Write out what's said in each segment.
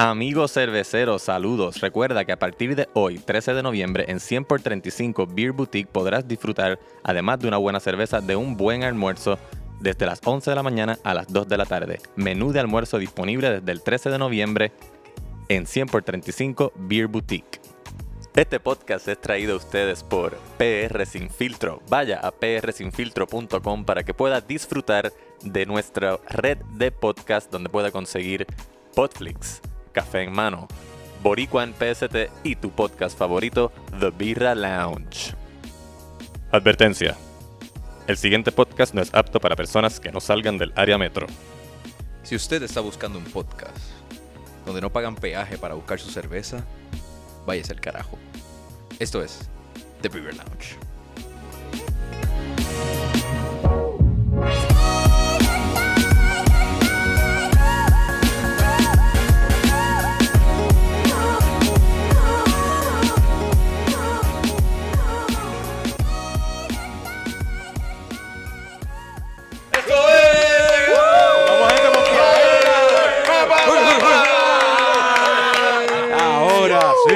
Amigos cerveceros, saludos. Recuerda que a partir de hoy, 13 de noviembre, en 100 por 35 Beer Boutique podrás disfrutar, además de una buena cerveza, de un buen almuerzo desde las 11 de la mañana a las 2 de la tarde. Menú de almuerzo disponible desde el 13 de noviembre en 100 por 35 Beer Boutique. Este podcast es traído a ustedes por PR Sin Filtro. Vaya a prsinfiltro.com para que pueda disfrutar de nuestra red de podcast donde pueda conseguir Podflix, Café en Mano, Boricua en PST y tu podcast favorito, The Birra Lounge. Advertencia. El siguiente podcast no es apto para personas que no salgan del área metro. Si usted está buscando un podcast donde no pagan peaje para buscar su cerveza, váyase al carajo. Esto es The Beer Lounge.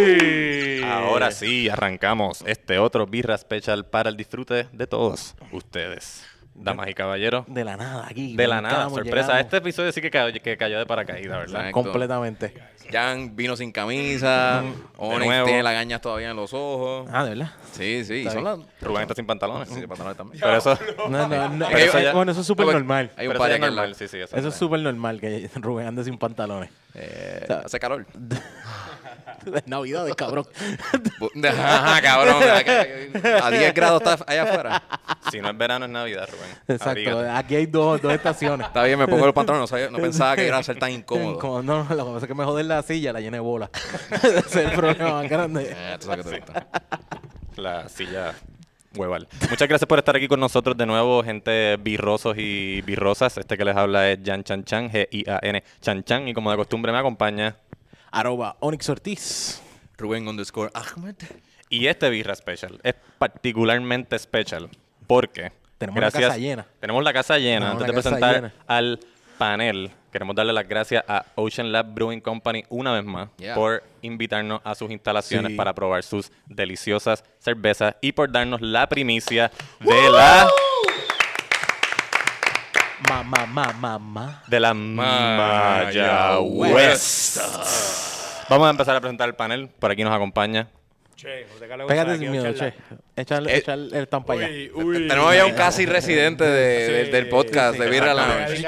Sí. Ahora sí, arrancamos este otro Birra Special para el disfrute de todos ustedes. Damas y caballeros, De la nada aquí. de la nada, sorpresa. llegamos. Este episodio sí que cayó, que cayó de paracaídas, ¿verdad? Exacto. Completamente. Jan vino sin camisa, Onyx nuevo. tiene las gañas todavía en los ojos. Ah, ¿de verdad? Sí, sí, Está son las... Rubén está sin pantalones. Sí, pantalones también. Pero eso, No, no, no, Pero eso- eso ya- bueno, eso es súper normal. Hay un par eso normal, sí, sí. Eso es súper normal que Rubén ande sin pantalones. Eh, sea- hace calor. Es Navidad, cabrón. Ajá, cabrón. A 10 grados está allá afuera. Si no es verano, es Navidad, Rubén. Exacto. Abrígate. Aquí hay dos, dos estaciones. Está bien, me pongo los pantalones. No, sabía- no pensaba que iba a ser tan incómodo. Como- no, no, lo que pasa es que me joden la silla, la llené de bola. Ese es el problema más grande. Eh, tú sabes que te gusta. La silla hueval. Muchas gracias por estar aquí con nosotros de nuevo, gente birrosos y birrosas. Este que les habla es Jan Chan Chan, G-I-A-N Chan Chan. Y como de costumbre me acompaña. Arroba Onyx Ortiz. Rubén underscore Ahmed. Y este Birra Special es particularmente special porque Tenemos la casa llena. Tenemos la casa llena. Tenemos Antes de presentar llena. al panel, queremos darle las gracias a Ocean Lab Brewing Company una vez más Yeah. por invitarnos a sus instalaciones Sí. para probar sus deliciosas cervezas y por darnos la primicia de la Ma, ma, ma, ma, ma. de la Mayagüez. Vamos a empezar a presentar el panel. Por aquí nos acompaña Che, José Carlos Pégate sin miedo, che. Echale, Eh, el tampa allá. Uy, uy. Tenemos ya un casi residente de- Sí, del- del podcast de Birra Lounge.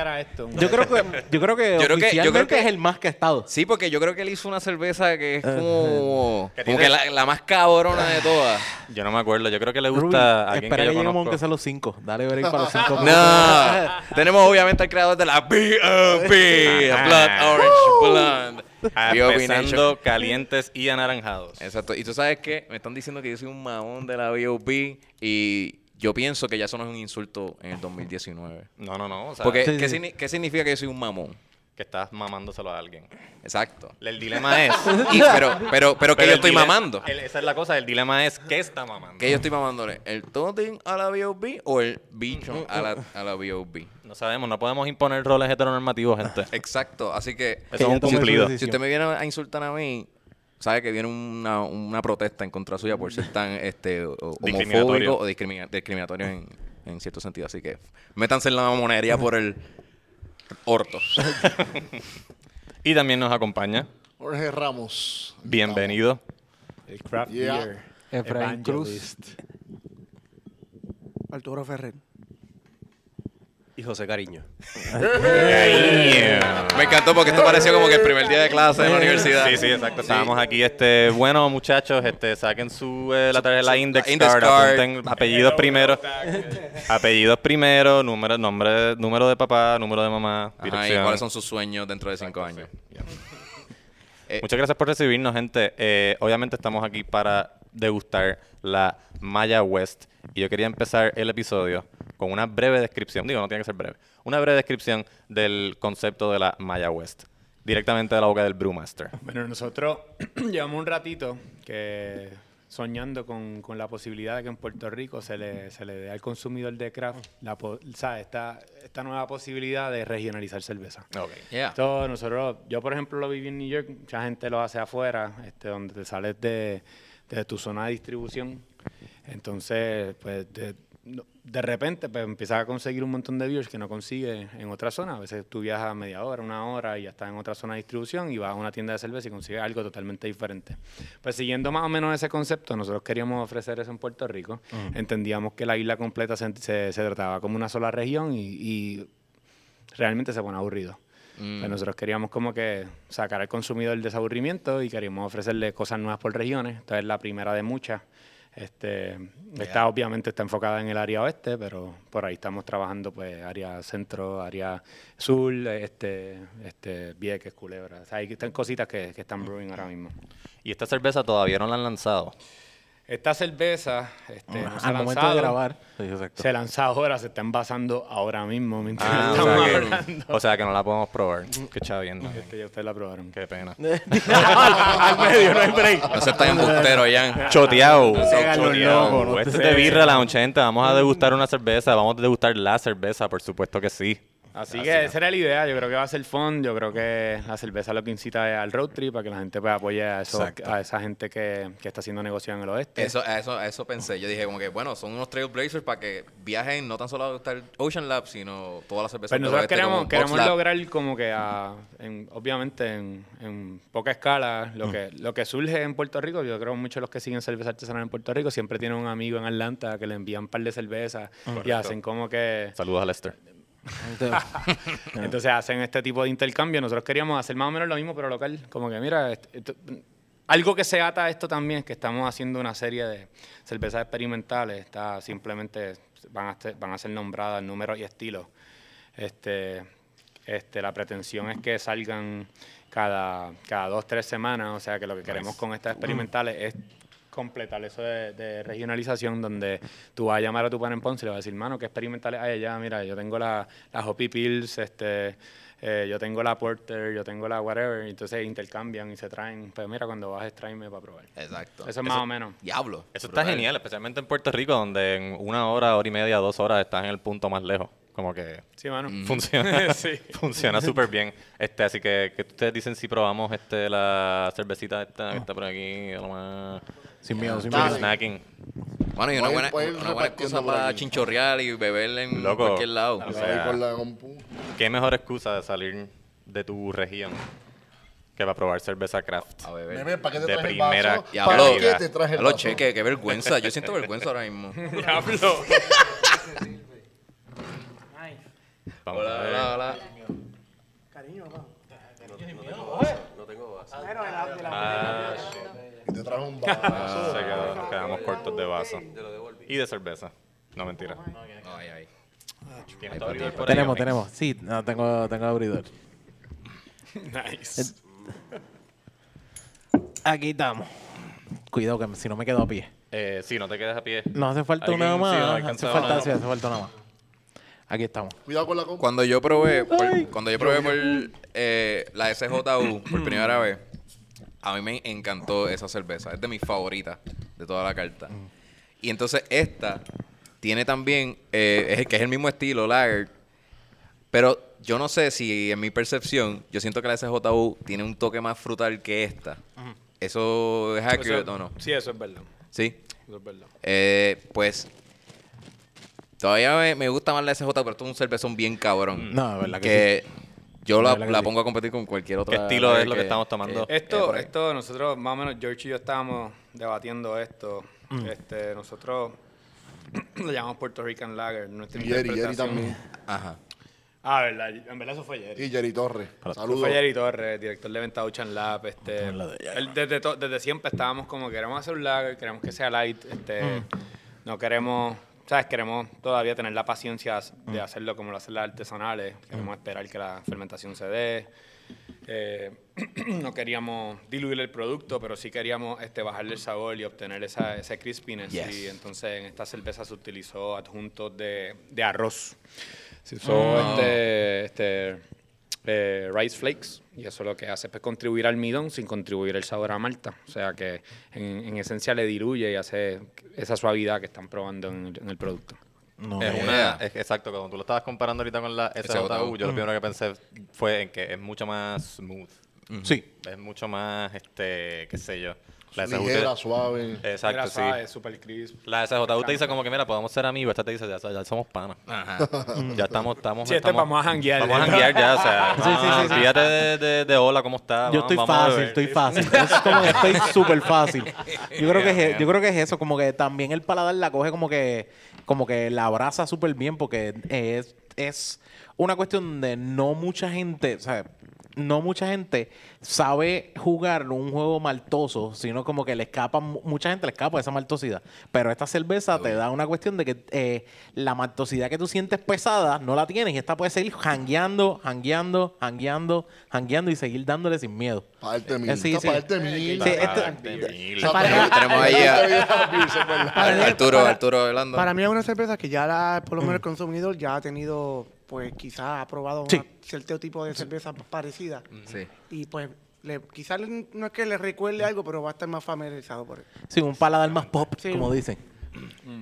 Yo creo que, yo creo que Yo creo que- yo creo que- es el más que ha estado. Sí, porque yo creo que él hizo una cerveza que es como, como que la, la más cabrona de todas. Yo no me acuerdo. Yo creo que le Ruby, gusta a alguien espera que que, yo conozco. aunque sea los cinco. Dale break para los cinco. No. Tenemos obviamente al creador de la B.O.B. Ajá. Blood Orange Blonde. Empezando calientes y anaranjados. Exacto. Y tú sabes que me están diciendo que yo soy un mamón de la B.O.B. y yo pienso que ya eso no es un insulto en el 2019. No, no, no. O sea, Porque, Sí, ¿qué, sí. signi- qué significa que yo soy un mamón? Que estás mamándoselo a alguien. Exacto. El dilema es. Y, pero, pero, pero, que Pero yo estoy mamando. el- esa es la cosa. El dilema es ¿qué está mamando? ¿Qué yo estoy mamándole? ¿El toting a la B.O.B. o el bicho a la, a la B.O.B.? No sabemos. No podemos imponer roles heteronormativos, gente. Exacto. Así que Eso es un cumplido. Si usted me viene a insultar a mí, sabe que viene una, una protesta en contra suya por ser tan este, o- homofóbico o discrimina- discriminatorio en, en cierto sentido. Así que métanse en la mamonería por el orto. Y también nos acompaña. Jorge Ramos. Bienvenido. El craft Yeah. beer. Efraín Cruz. evangelist. Arturo Ferrer. Y José Cariño. Me encantó porque esto pareció como que el primer día de clase en la universidad. Sí, sí, exacto. Estábamos aquí, este, bueno, muchachos, este, saquen su eh, la tarjeta, la index, index card, card. apunten apellidos primero, apellidos primero, número, nombre, número de papá, número de mamá, Ajá, y dirección. cuáles son sus sueños dentro de cinco años. Eh, Muchas gracias por recibirnos, gente. Eh, obviamente estamos aquí para degustar la Maya West. Y yo quería empezar el episodio con una breve descripción. Digo, no tiene que ser breve. Una breve descripción del concepto de la Maya West. Directamente de la boca del Brewmaster. Bueno, nosotros llevamos un ratito que soñando con, con la posibilidad de que en Puerto Rico se le, se le dé al consumidor de craft la. Esta, esta nueva posibilidad de regionalizar cerveza. Ok. Yeah. Esto nosotros, yo por ejemplo lo viví en New York, mucha gente lo hace afuera, este, donde te sales de, de tu zona de distribución. Entonces, pues de, no- de repente pues, empiezas a conseguir un montón de beers que no consigues en otra zona. A veces tú viajas media hora, una hora y ya estás en otra zona de distribución y vas a una tienda de cerveza y consigues algo totalmente diferente. Pues siguiendo más o menos ese concepto, nosotros queríamos ofrecer eso en Puerto Rico. Entendíamos que la isla completa se, se- se trataba como una sola región y, y realmente se pone aburrido. Mm. Pues nosotros queríamos como que sacar al consumidor del desaburrimiento y queríamos ofrecerle cosas nuevas por regiones. Esta es la primera de muchas. Este, Esta obviamente está enfocada en el área oeste, pero por ahí estamos trabajando pues área centro, área sur, este, este, Vieques, Culebra. O sea, hay están cositas que, que están brewing ahora mismo. Y esta cerveza todavía no la han lanzado. Esta cerveza este, no se ha Al momento de lanzado. grabar. Sí. Se lanza ahora, se está envasando ahora mismo. Mientras Ah, o, estamos que, o sea que no la podemos probar. Qué chaviendo. Este, ya ustedes la probaron. Qué pena. Al medio, no hay break. No se tan embustero, Jan. Choteado. Choteado. Este te- es de Birra la 80. Vamos a degustar una cerveza. Vamos a degustar la cerveza, por supuesto que sí. Así que esa era la idea, yo creo que va a ser fun, yo creo que la cerveza lo que incita es al road trip, para que la gente pues, apoye a, Exacto. a esa gente que, que está haciendo negocio en el oeste. Eso, a eso, a eso pensé. Yo dije como que, bueno, son unos trailblazers para que viajen no tan solo a gustar Ocean Lab, sino todas las cervezas Pues del nosotros oeste, queremos, queremos lograr como que, a- en- obviamente, en, en poca escala, lo, que, lo que surge en Puerto Rico, yo creo que muchos de los que siguen cerveza artesanal en Puerto Rico siempre tienen un amigo en Atlanta que le envían un par de cervezas y hacen como que... Saludos a Lester. Entonces hacen este tipo de intercambio. Nosotros queríamos hacer más o menos lo mismo, pero local. Como que, mira, est- esto- algo que se ata a esto también es que estamos haciendo una serie de cervezas experimentales. Está simplemente van a, ser, van a ser nombradas números y estilos. Este, este, la pretensión es que salgan cada, cada dos, tres semanas. O sea que lo que queremos con estas experimentales es completar eso de, de regionalización donde tú vas a llamar a tu pan en Ponce y le vas a decir, mano, ¿qué experimentales hay allá? Mira, yo tengo la, la Hoppy Pills, este, eh, yo tengo la Porter, yo tengo la whatever, y entonces intercambian y se traen. Pues mira, cuando bajes, tráeme para probar. Exacto. Eso es más o menos. Diablo. Eso está genial, especialmente en Puerto Rico, donde en una hora, hora y media, dos horas estás en el punto más lejos. Como que Sí, mano. funciona Sí. funciona súper bien. Este, así que, ¿qué ustedes dicen si probamos este la cervecita esta que está por aquí? Lo más Sin miedo, sin miedo. snacking. Bueno, y una Voy buena, voy una buena repartiendo excusa por para aquí. chinchorrear y beber en Loco. cualquier lado. O Ahí sea, por la compu. ¿Qué mejor excusa de salir de tu región que para probar cerveza craft? A beber. Nene, ¿para qué te De traje el primera vaso? Diablo. ¿Para qué te traje el Diablo, vaso? cheque, qué vergüenza. Yo siento vergüenza ahora mismo. Diablo. Vamos Hola, a ver. hola, hola. Ah, shit. Y te traje un Ah, vaso. se quedó. Nos quedamos cortos de vaso. Y de cerveza. No, mentira. Ay, ay. ¿Tienes tu abridor por ahí, Tenemos, Onyx? tenemos. Sí, no, tengo, tengo abridor. nice. Aquí estamos. Cuidado que si no me quedo a pie. Eh, sí, no te quedes a pie. No hace falta Alguien- una sí, más. no hace falta, una. sí, hace falta una más. Aquí estamos. Cuidado con la compu. Cuando yo probé, por- cuando yo probé por eh, la SJU por primera vez, a mí me encantó esa cerveza. Es de mis favoritas de toda la carta. Y entonces esta tiene también, eh, es el, que es el mismo estilo, lager, pero yo no sé si en mi percepción, yo siento que la SJU tiene un toque más frutal que esta. ¿Eso es accurate Eso- o no? Sí, eso es verdad. Sí. Eso es verdad. Eh, pues todavía me, me gusta más la SJ, pero esto es un cervezón bien cabrón. No, verdad que, que yo la, la pongo a competir con cualquier otra. ¿Qué estilo es lo que estamos tomando? eh, Esto, ahí. esto, nosotros más o menos, George y yo estábamos debatiendo esto. Este, nosotros lo llamamos Puerto Rican Lager. Nuestra Y Jerry, Jerry también. Ajá. Ah, verdad, en verdad eso fue Jerry. Y Jerry Torres. Eso Saludos. fue Jerry Torres, director de venta Ocean Lab. Este, él desde, to- desde siempre estábamos como queremos hacer un lager, queremos que sea light, este, no queremos, ¿sabes? Queremos todavía tener la paciencia de hacerlo como lo hacen las artesanales, queremos esperar que la fermentación se dé. Eh, no queríamos diluir el producto, pero sí queríamos este, bajarle el sabor y obtener esa, ese crispiness. Yes. Y entonces en esta cerveza se utilizó adjuntos de, de arroz. Se usó Oh. este, este eh, rice flakes y eso lo que hace es contribuir al almidón sin contribuir el sabor a malta. O sea que en, en esencia le diluye y hace esa suavidad que están probando en el, en el producto. No, Es una, es- exacto, cuando tú lo estabas comparando ahorita con la SJU, yo lo primero que pensé fue en que es mucho más smooth. Sí. Es mucho más, este, qué sé yo. La SJU Ligera, te- suave. Exacto, Mira, sí. suave, super crisp. La SJU te dice como que, mira, podemos ser amigos. Esta te dice, ya, ya somos panas. Ajá. Ya estamos, estamos, Sí, este estamos- vamos a janguear. Vamos a janguear ya, o sea, Sí, sí, sí, sí. olvídate de, de, de hola, ¿cómo estás? Yo Vamos- estoy vamos fácil, estoy fácil. Es como que estoy súper fácil. Yo creo que es, e, yo creo que es eso, como que también el paladar la coge como que, como que la abraza súper bien, porque es, es una cuestión de no mucha gente, o sea, no mucha gente sabe jugar un juego maltoso, sino como que le escapa, mu- mucha gente le escapa esa maltosidad. Pero esta cerveza te da una cuestión de que eh, la maltosidad que tú sientes pesada no la tienes y esta puede seguir jangueando, jangueando, jangueando, jangueando y seguir dándole sin miedo. Parte mil. Eh, sí, Esta sí. parte mil. Sí, este- Parte mil. tenemos, tenemos ahí a, Para mí- Arturo, Arturo Orlando. Para mí es una cerveza que ya la, por lo menos el consumidor ya ha tenido, pues quizás ha probado Sí. una- cierto tipo de cerveza parecida. Sí. Y pues le, quizás no es que le recuerde algo, pero va a estar más familiarizado por él. Sí, un paladar más pop, Sí. como dicen.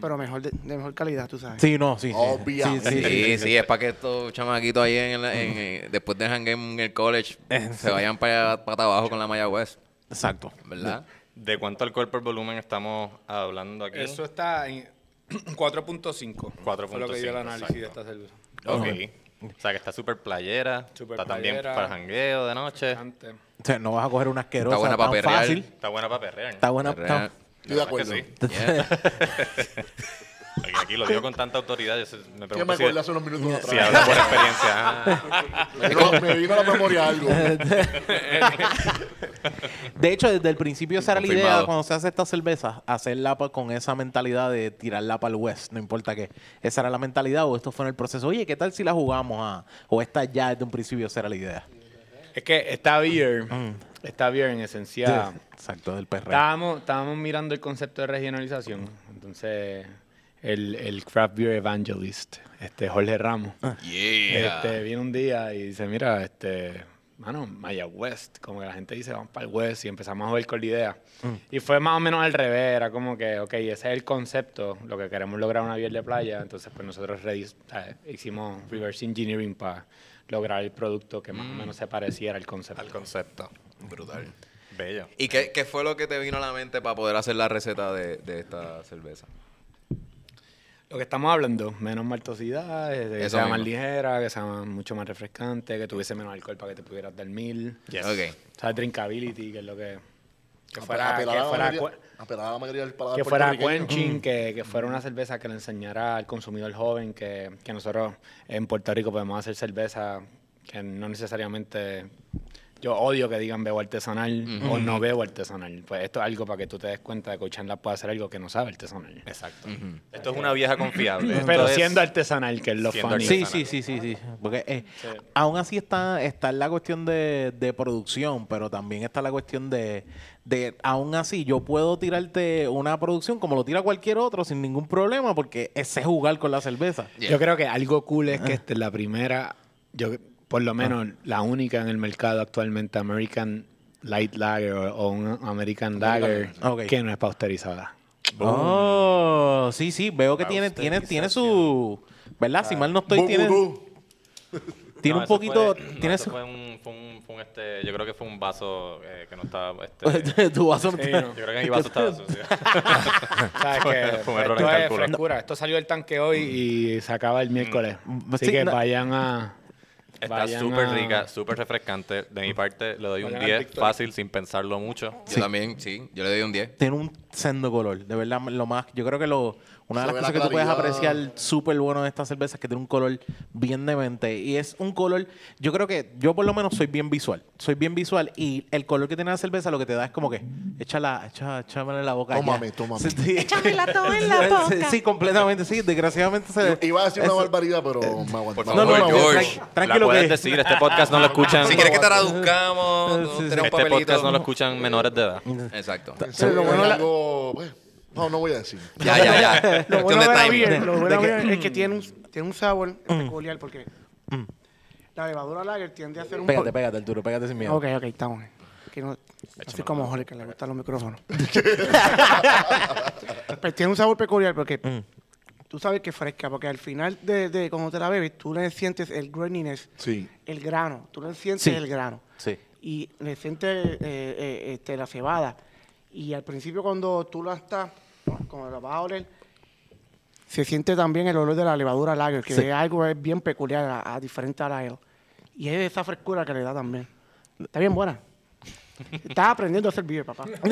Pero mejor de, de mejor calidad, tú sabes. Sí, no, sí. sí. Obviamente. Sí, sí, Sí, sí, es para que estos chamaquitos ahí en, el- en- en- después de hangar en el college se vayan para, para abajo con la Maya West, Exacto. ¿verdad? ¿De cuánto alcohol por volumen estamos hablando aquí? Eso está en 4.5. Fue lo que dio el 4.5, análisis de esta cerveza. Ok. O sea, que está súper playera. Súper está también playera. para jangueo de noche. O sea, no vas a coger una asquerosa Está buena tan pa' perrear. fácil. Está buena para perrear. Está buena. Está- Estoy de acuerdo. ¿Verdad que sí? Está- Aquí, aquí lo digo con tanta autoridad. Yo me ¿Qué me pregunto si, acuerdo hace unos minutos si atrás? hablo por experiencia. Ah. Me vino, me vino a la memoria algo. De hecho, desde el principio esa era la idea cuando se hace esta cerveza, hacerla con esa mentalidad de tirarla para el West, no importa qué. Esa era la mentalidad o esto fue en el proceso. Oye, ¿qué tal si la jugamos a o esta ya desde un principio esa era la idea? Es que esta beer, esta beer en esencia... Exacto, del. Estábamos, estábamos mirando el concepto de regionalización. Entonces, el, el craft beer evangelist, este Jorge Ramos, Yeah. este, viene un día y dice, mira, este, mano, Maya West, como que la gente dice, vamos para el West y empezamos a ver con la idea. Y fue más o menos al revés, era como que, ok, ese es el concepto, lo que queremos lograr una beer de playa, entonces pues nosotros hicimos reverse engineering para lograr el producto que más o menos se pareciera al concepto. Al concepto. Brutal. Bello. ¿Y qué, qué fue lo que te vino a la mente para poder hacer la receta de, de esta cerveza? Lo que estamos hablando, menos maltosidad, eh, que Eso sea más ligera, que sea mucho más refrescante, que tuviese menos alcohol para que te pudieras dar mil. Yes. Ok. O sea, drinkability, que es lo que... Que fuera, Apelar que la fuera, mayoría- la del que fuera quenching, que, que fuera una cerveza que le enseñara al consumidor joven que, que nosotros en Puerto Rico podemos hacer cerveza que no necesariamente... Yo odio que digan bebo artesanal o no bebo artesanal. Pues esto es algo para que tú te des cuenta de que Ochanla puede hacer algo que no sabe artesanal. Exacto. Esto es una vieja confiable. Pero es- siendo artesanal, que es lo funny. Sí, sí, sí, sí, sí. Porque eh, aún así está, está la cuestión de, de producción, pero también está la cuestión de, de, aún así, yo puedo tirarte una producción como lo tira cualquier otro sin ningún problema, porque sé jugar con la cerveza. Yo creo que algo cool es que esta es la primera, yo por lo menos la única en el mercado actualmente American Light Lager o, o un American Lager que no es pasteurizada. Oh, sí, sí, veo que tiene, tiene, tiene su, ¿verdad? Si mal no estoy, tiene, tiene No, un poquito, fue- no, tiene eso su, fue un, fue un, fue un, este, yo creo que fue un vaso eh, que no estaba, este, tu vaso Sí, no. yo creo que mi vaso estaba sucio. ¿Sabes que Fue un error esto en es frescura. Esto salió del tanque hoy y se acaba el miércoles. Mm, Así sí, que no- vayan a... Está súper a- rica, súper refrescante. De mi parte, le doy un Vayan al 10 Victoria. fácil, sin pensarlo mucho. Yo también, sí. Yo le doy un 10. tiene un sendo color. De verdad, lo más. Yo creo que lo, una de las cosas la que tú puedes apreciar súper bueno de esta cerveza es que tiene un color bien demente. Y es un color. Yo creo que yo, por lo menos, soy bien visual. Soy bien visual. Y el color que tiene la cerveza lo que te da es como que. Échala, échala, échamela en la boca. Tómame, ya. tómame. Sí. Échamela todo en la boca. Sí, sí, completamente. Sí, desgraciadamente se. Iba a decir una barbaridad, pero me aguanté. No, no, no, George. tran- tranquilo la puedes que- decir, este podcast no lo escuchan. Si quieres que te traduzcamos, no, Sí, sí. tenemos este papelito. podcast no lo escuchan menores de edad. Exacto. Sí, lo bueno pues, no, no voy a decir. Ya, ya, ya. Lo bueno de beer, lo bueno es que tiene un, tiene un sabor peculiar porque la levadura lager tiende a ser un Pégate, pégate, Arturo, pégate sin miedo. Ok, ok, estamos. Que no, así como Jorge, que le gustan los micrófonos. pues tiene un sabor peculiar porque Mm. tú sabes que es fresca, porque al final de, de cuando te la bebes, tú le sientes el graininess, Sí. el grano, tú le sientes Sí. el grano. Sí. Y le sientes eh, eh, este, la cebada. Y al principio cuando tú la estás, cuando la vas a oler, se siente también el olor de la levadura lager, que Sí. es algo es bien peculiar a, a diferente a la ale. Y es esa frescura que le da también. Está bien buena. Estás aprendiendo a hacer beer, papá.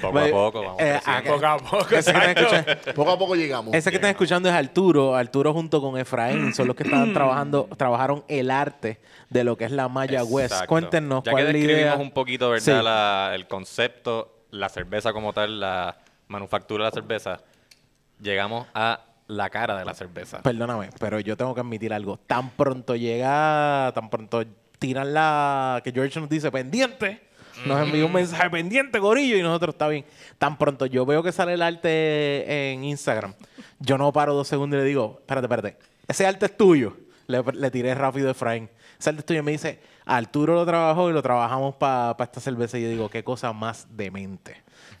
Poco a poco, vamos Eh, acá- Poco a poco. Ese que, Poco a poco llegamos. ese que están escuchando es Arturo. Arturo junto con Efraín son los que estaban trabajando, trabajaron el arte de lo que es la Maya West. Exacto. Cuéntenos ya cuál que es la describimos idea. un poquito, ¿verdad? Sí. La- el concepto, la cerveza como tal, la manufactura de la cerveza, llegamos a la cara de la cerveza. Perdóname, pero yo tengo que admitir algo. Tan pronto llega, tan pronto tiran la que George nos dice pendiente. Nos envía un mensaje pendiente, gorillo, y nosotros está bien. Tan pronto yo veo que sale el arte en Instagram, yo no paro dos segundos y le digo, espérate, espérate, ese arte es tuyo. Le, le tiré rápido a Efraín. Ese arte es tuyo. Y me dice, Arturo lo trabajó y lo trabajamos para esta cerveza. Y yo digo, qué cosa más demente.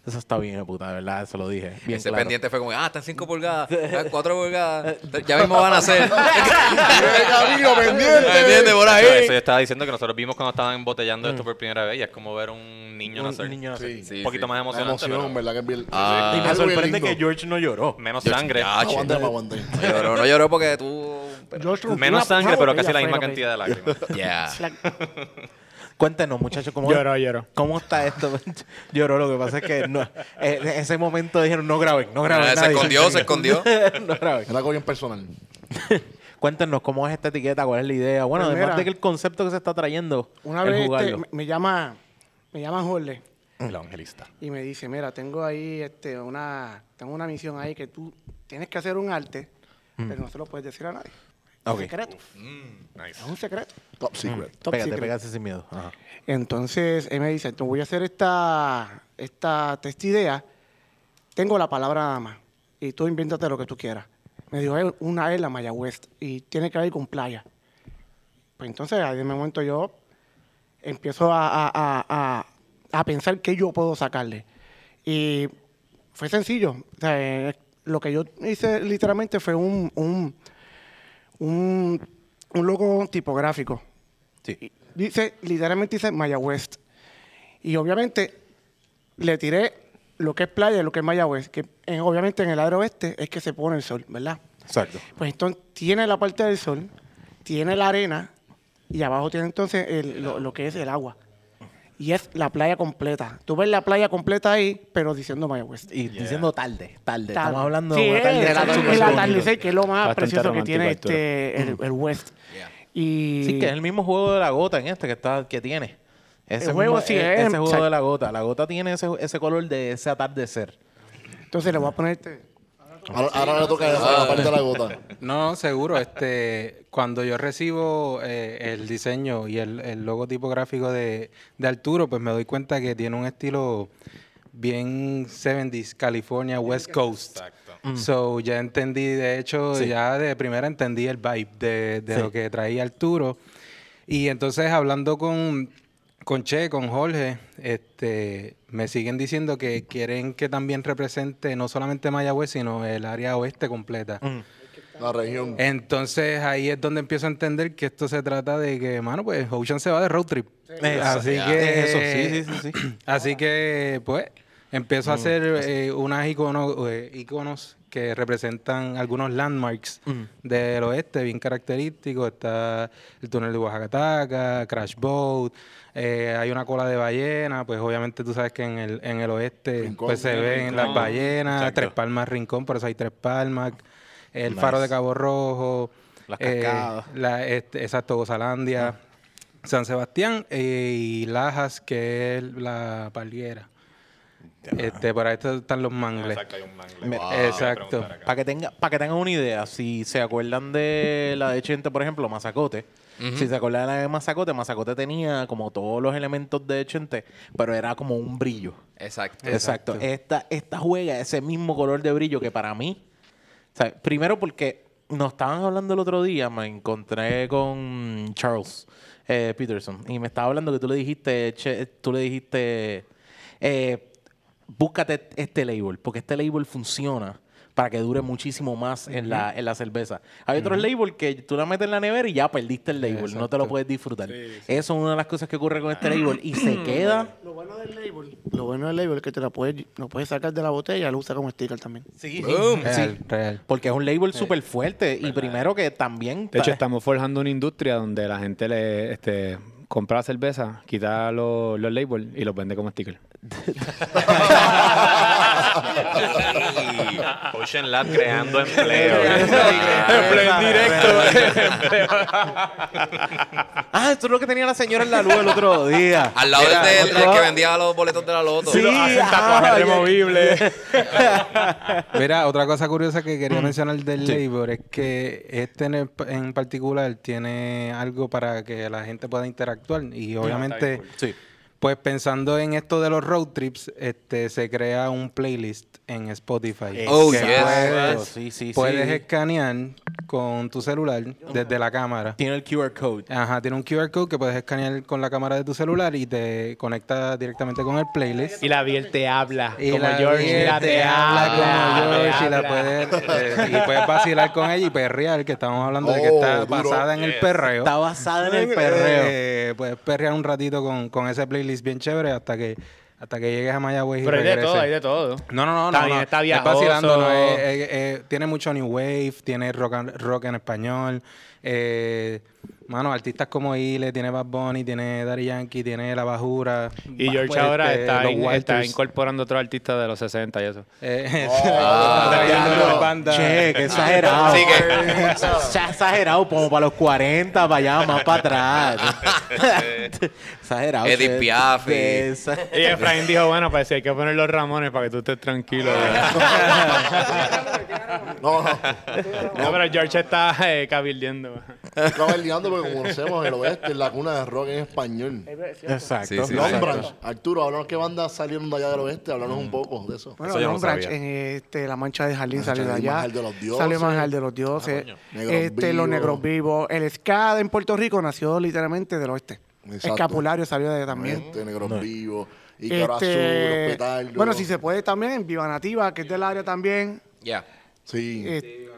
Eso está bien, de puta, de verdad, eso lo dije. Bien Ese claro. pendiente fue como, ah, están 5 pulgadas, ah, 4 pulgadas, ya mismo van a ser. Camino pendiente. ¿Entiendes? Por ahí. eso yo estaba diciendo que nosotros vimos cuando estaban embotellando esto por primera vez y es como ver un niño Un nacer. niño nacer. Sí. Sí, un poquito sí. más La emocionante, emoción, pero ¿verdad? Que es bien. Ah. Y me sorprende que George no lloró. menos sangre. Aguante. No lloró, no lloró porque tú... George rompió Menos sangre, pero casi la misma cantidad de lágrimas. Ya. Cuéntenos, muchachos, ¿cómo. ¿cómo está esto? Lloró, lo que pasa es que no, en ese momento dijeron, no graben, no graben. Ah, se nadie". escondió, se escondió. no graben. Era algo bien personal. Cuéntenos cómo es esta etiqueta, cuál es la idea. Bueno, Pues además mira, de que el concepto que se está trayendo, Una vez este, me, me llama, me llama Jorge El evangelista. y me dice, mira, tengo ahí este, una, tengo una misión ahí que tú tienes que hacer un arte, pero no se lo puedes decir a nadie. Es Ok. secreto. Nice. Es un secreto. Top secret. Top pégate, secret. pégate sin miedo. Ajá. Entonces, él me dice, te voy a hacer esta, esta, esta idea. Tengo la palabra nada más. Y tú invéntate lo que tú quieras. Me dijo, "Es una es la Maya West. Y tiene que ver con playa. Pues entonces, ahí de momento yo empiezo a, a- a- a- a pensar qué yo puedo sacarle. Y fue sencillo. O sea, eh, lo que yo hice literalmente fue un, un, un, un logo tipográfico. Sí. Dice, literalmente dice Maya West. Y obviamente le tiré lo que es playa y lo que es Maya West, que en- obviamente en el área oeste es que se pone el sol, ¿verdad? Exacto. Pues entonces tiene la parte del sol, tiene la arena y abajo tiene entonces el- lo, lo que es el agua. Y es la playa completa. Tú ves la playa completa ahí, pero diciendo Maya West. Y diciendo tarde, tarde. Tarde. Estamos hablando sí, de es, atardecer el, atardecer, que es lo más Bastante precioso que tiene este, el, el West. Yeah. Y Sí, que es el mismo juego de la gota en este que está que tiene. Ese El juego mismo- sí e- es- Ese juego o sea- de la gota. La gota tiene ese, ese color de ese atardecer. entonces le voy a poner este. Ahora, ahora le toca esa, la parte de la gota. No, seguro. Este, cuando yo recibo eh, el diseño y el, el logo tipográfico de, de Arturo, pues me doy cuenta que tiene un estilo bien 70s, California, West Coast. Exacto. So, ya entendí, de hecho, Sí. ya de primera entendí el vibe de, de Sí. lo que traía Arturo. Y entonces, hablando con, con Che, con Jorge, este, me siguen diciendo que quieren que también represente no solamente Mayagüez, sino el área oeste completa. La región. Entonces ahí es donde empiezo a entender que esto se trata de que, mano, pues Ocean se va de road trip. Eso, así ya. que Eso, sí, sí, sí, sí. Así que, pues, empiezo a hacer eh, unas iconos, eh, iconos que representan algunos landmarks del oeste bien característicos. Está el túnel de Oaxaca, Crash Boat, eh, hay una cola de ballena, pues obviamente tú sabes que en el, en el oeste Rincón, pues se ven Rincón. las ballenas, Exacto. Tres Palmas Rincón, por eso hay Tres Palmas, el Nice. faro de Cabo Rojo, Las eh, la, este, exacto, Gozalandia, San Sebastián eh, y Lajas, que es la palguera. Este, por ahí están los mangles. Exacto, hay un mangle. Me- Wow. Exacto. Preguntar acá. Para que, tenga, para que tengan una idea, si se acuerdan de la de Chente, por ejemplo, Mazacote, si se acuerdan de la de Mazacote, Mazacote tenía como todos los elementos de Chente, pero era como un brillo. Exacto. Exacto. Esta, esta juega ese mismo color de brillo que para mí, o sea, primero porque nos estaban hablando el otro día, me encontré con Charles eh, Peterson y me estaba hablando que tú le dijiste, che, tú le dijiste, eh, búscate este label, porque este label funciona para que dure muchísimo más en, la, en la cerveza. Hay otros labels que tú la metes en la nevera y ya perdiste el label, no te lo puedes disfrutar. Eso es una de las cosas que ocurre con este label y se queda... Lo bueno del label, lo bueno del label es que te la puedes, lo puedes sacar de la botella y lo usa como sticker también. Sí, Boom. Real, real. Porque es un label súper fuerte y primero que también... De hecho, ta- estamos forjando una industria donde la gente le este, compra la cerveza, quita los, los labels y los vende como sticker. Ocean Lab creando empleo. Empleo indirecto. ah, esto es lo que tenía la señora en la luz el otro día. Al lado del, otro- que vendía los boletos de la loto. Sí, ah, removibles. Mira, otra cosa curiosa que quería mencionar del label es que este en, el- en particular tiene algo para que la gente pueda interactuar y obviamente, Sí. Pues pensando en esto de los road trips, este se crea un playlist en Spotify. Oh, que yes. puedes, Sí, sí, puedes sí. escanear con tu celular desde la cámara. Tiene el QR code. Ajá, tiene un QR code que puedes escanear con la cámara de tu celular y te conecta directamente con el playlist. Y la Biel te habla. Y como la George, Biel mira, te habla como te George y la puedes, eh, y puedes vacilar con ella y perrear, que estamos hablando de que Oh, está duro. basada en el perreo. Está basada en el perreo. Eh, puedes perrear un ratito con, con ese playlist bien chévere hasta que hasta que llegues a Mayagüez y Pero hay de todo, hay de todo. No, no, no. Está no, bien, no. está Es vacilando, viajoso. no, es- es- tiene mucho New Wave, tiene rock, rock en español. Eh, mano, artistas como Ile, tiene Bad Bunny, tiene Daddy Yankee, tiene La Bajura. Y George pues, ahora este, está, in- está incorporando otros artistas de los 60 y eso. Eh, Ah, bandas. Che, qué exagerado. Así Ya exagerado, como para los 40, para allá, más para atrás. exagerado. Edith. Piaf y- Efraín dijo, bueno, pues si hay que poner los Ramones para que tú estés tranquilo. No, no. no, pero George está eh, cabildeando. Estaba como conocemos el oeste es la cuna de rock en español. Exacto. Sí, sí, Long. Branch. Arturo, háblanos qué bandas salieron de allá del oeste. Háblanos un poco de eso. Bueno, Eso yo no Long Branch, sabía. en este, La Mancha de Jardín salió de allá. Manjar de los Dioses. Salió Manjar de los Dioses. coño. Negros este, Los. Negros Vivos. El ska en Puerto Rico nació literalmente del oeste. Exacto. Escapulario salió de allá también. Este, Negros Vivos. Y Caro Azul, Este, Petardos. bueno, si se puede también, en Viva Nativa, que es del área también. Ya. Sí. Eh,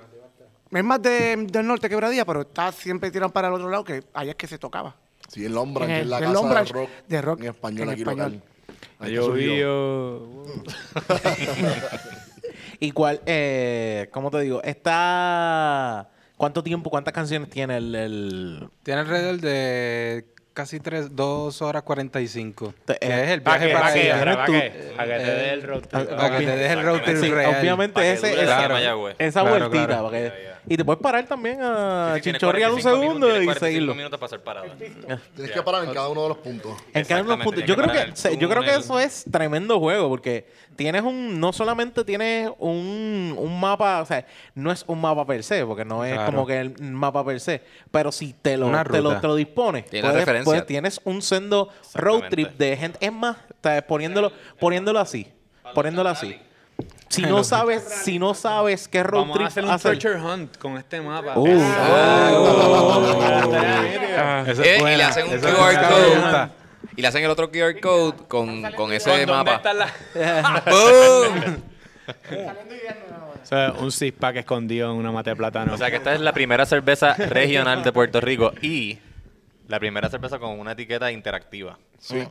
es más de- del norte que Bradía, pero está siempre tirado para el otro lado, que allá es que se tocaba. Sí, Branch, en que el- es la el casa de rock, de rock en español en aquí español. local. Ahí. ¿Y cuál, eh, cómo te digo? Está... ¿Cuánto tiempo, cuántas canciones tiene el... el- Tiene alrededor de casi tres, dos horas 45. Te- que eh, es el ¿Para viaje para ¿Para qué? allá. ¿Para qué? Para que te dé el road trip. Para que te deje el road trip Sí, real. obviamente ese, esa, Claro, vueltita. claro. para que- y te puedes parar también a Sí, chinchorrear un 45 segundo minutos, y 45 seguirlo. minutos para hacer parada. Tienes que parar en cada uno de los puntos. En cada uno de los puntos. Yo creo que yo creo que eso es tremendo juego porque tienes un no solamente tienes un, un mapa, o sea, no es un mapa per se, porque no es Claro. como que el mapa per se, pero si te lo te lo, te lo dispones, Tiene puedes- referencia. puedes- tienes un sendo road trip de gente, es más, está poniéndolo poniéndolo así, poniéndolo así. Si no sabes, si no sabes qué road Vamos trip a hacer un hacer- treasure hunt con este mapa. Uh, Eso Eh, es y le hacen un Eso QR code. Y le hacen el otro QR code con, con ese ¿Con ¿Dónde mapa. está la...? ¡Boom! O sea, un six pack escondido en una mata de plátano. O sea que esta es la primera cerveza regional de Puerto Rico y la primera cerveza con una etiqueta interactiva. Sí.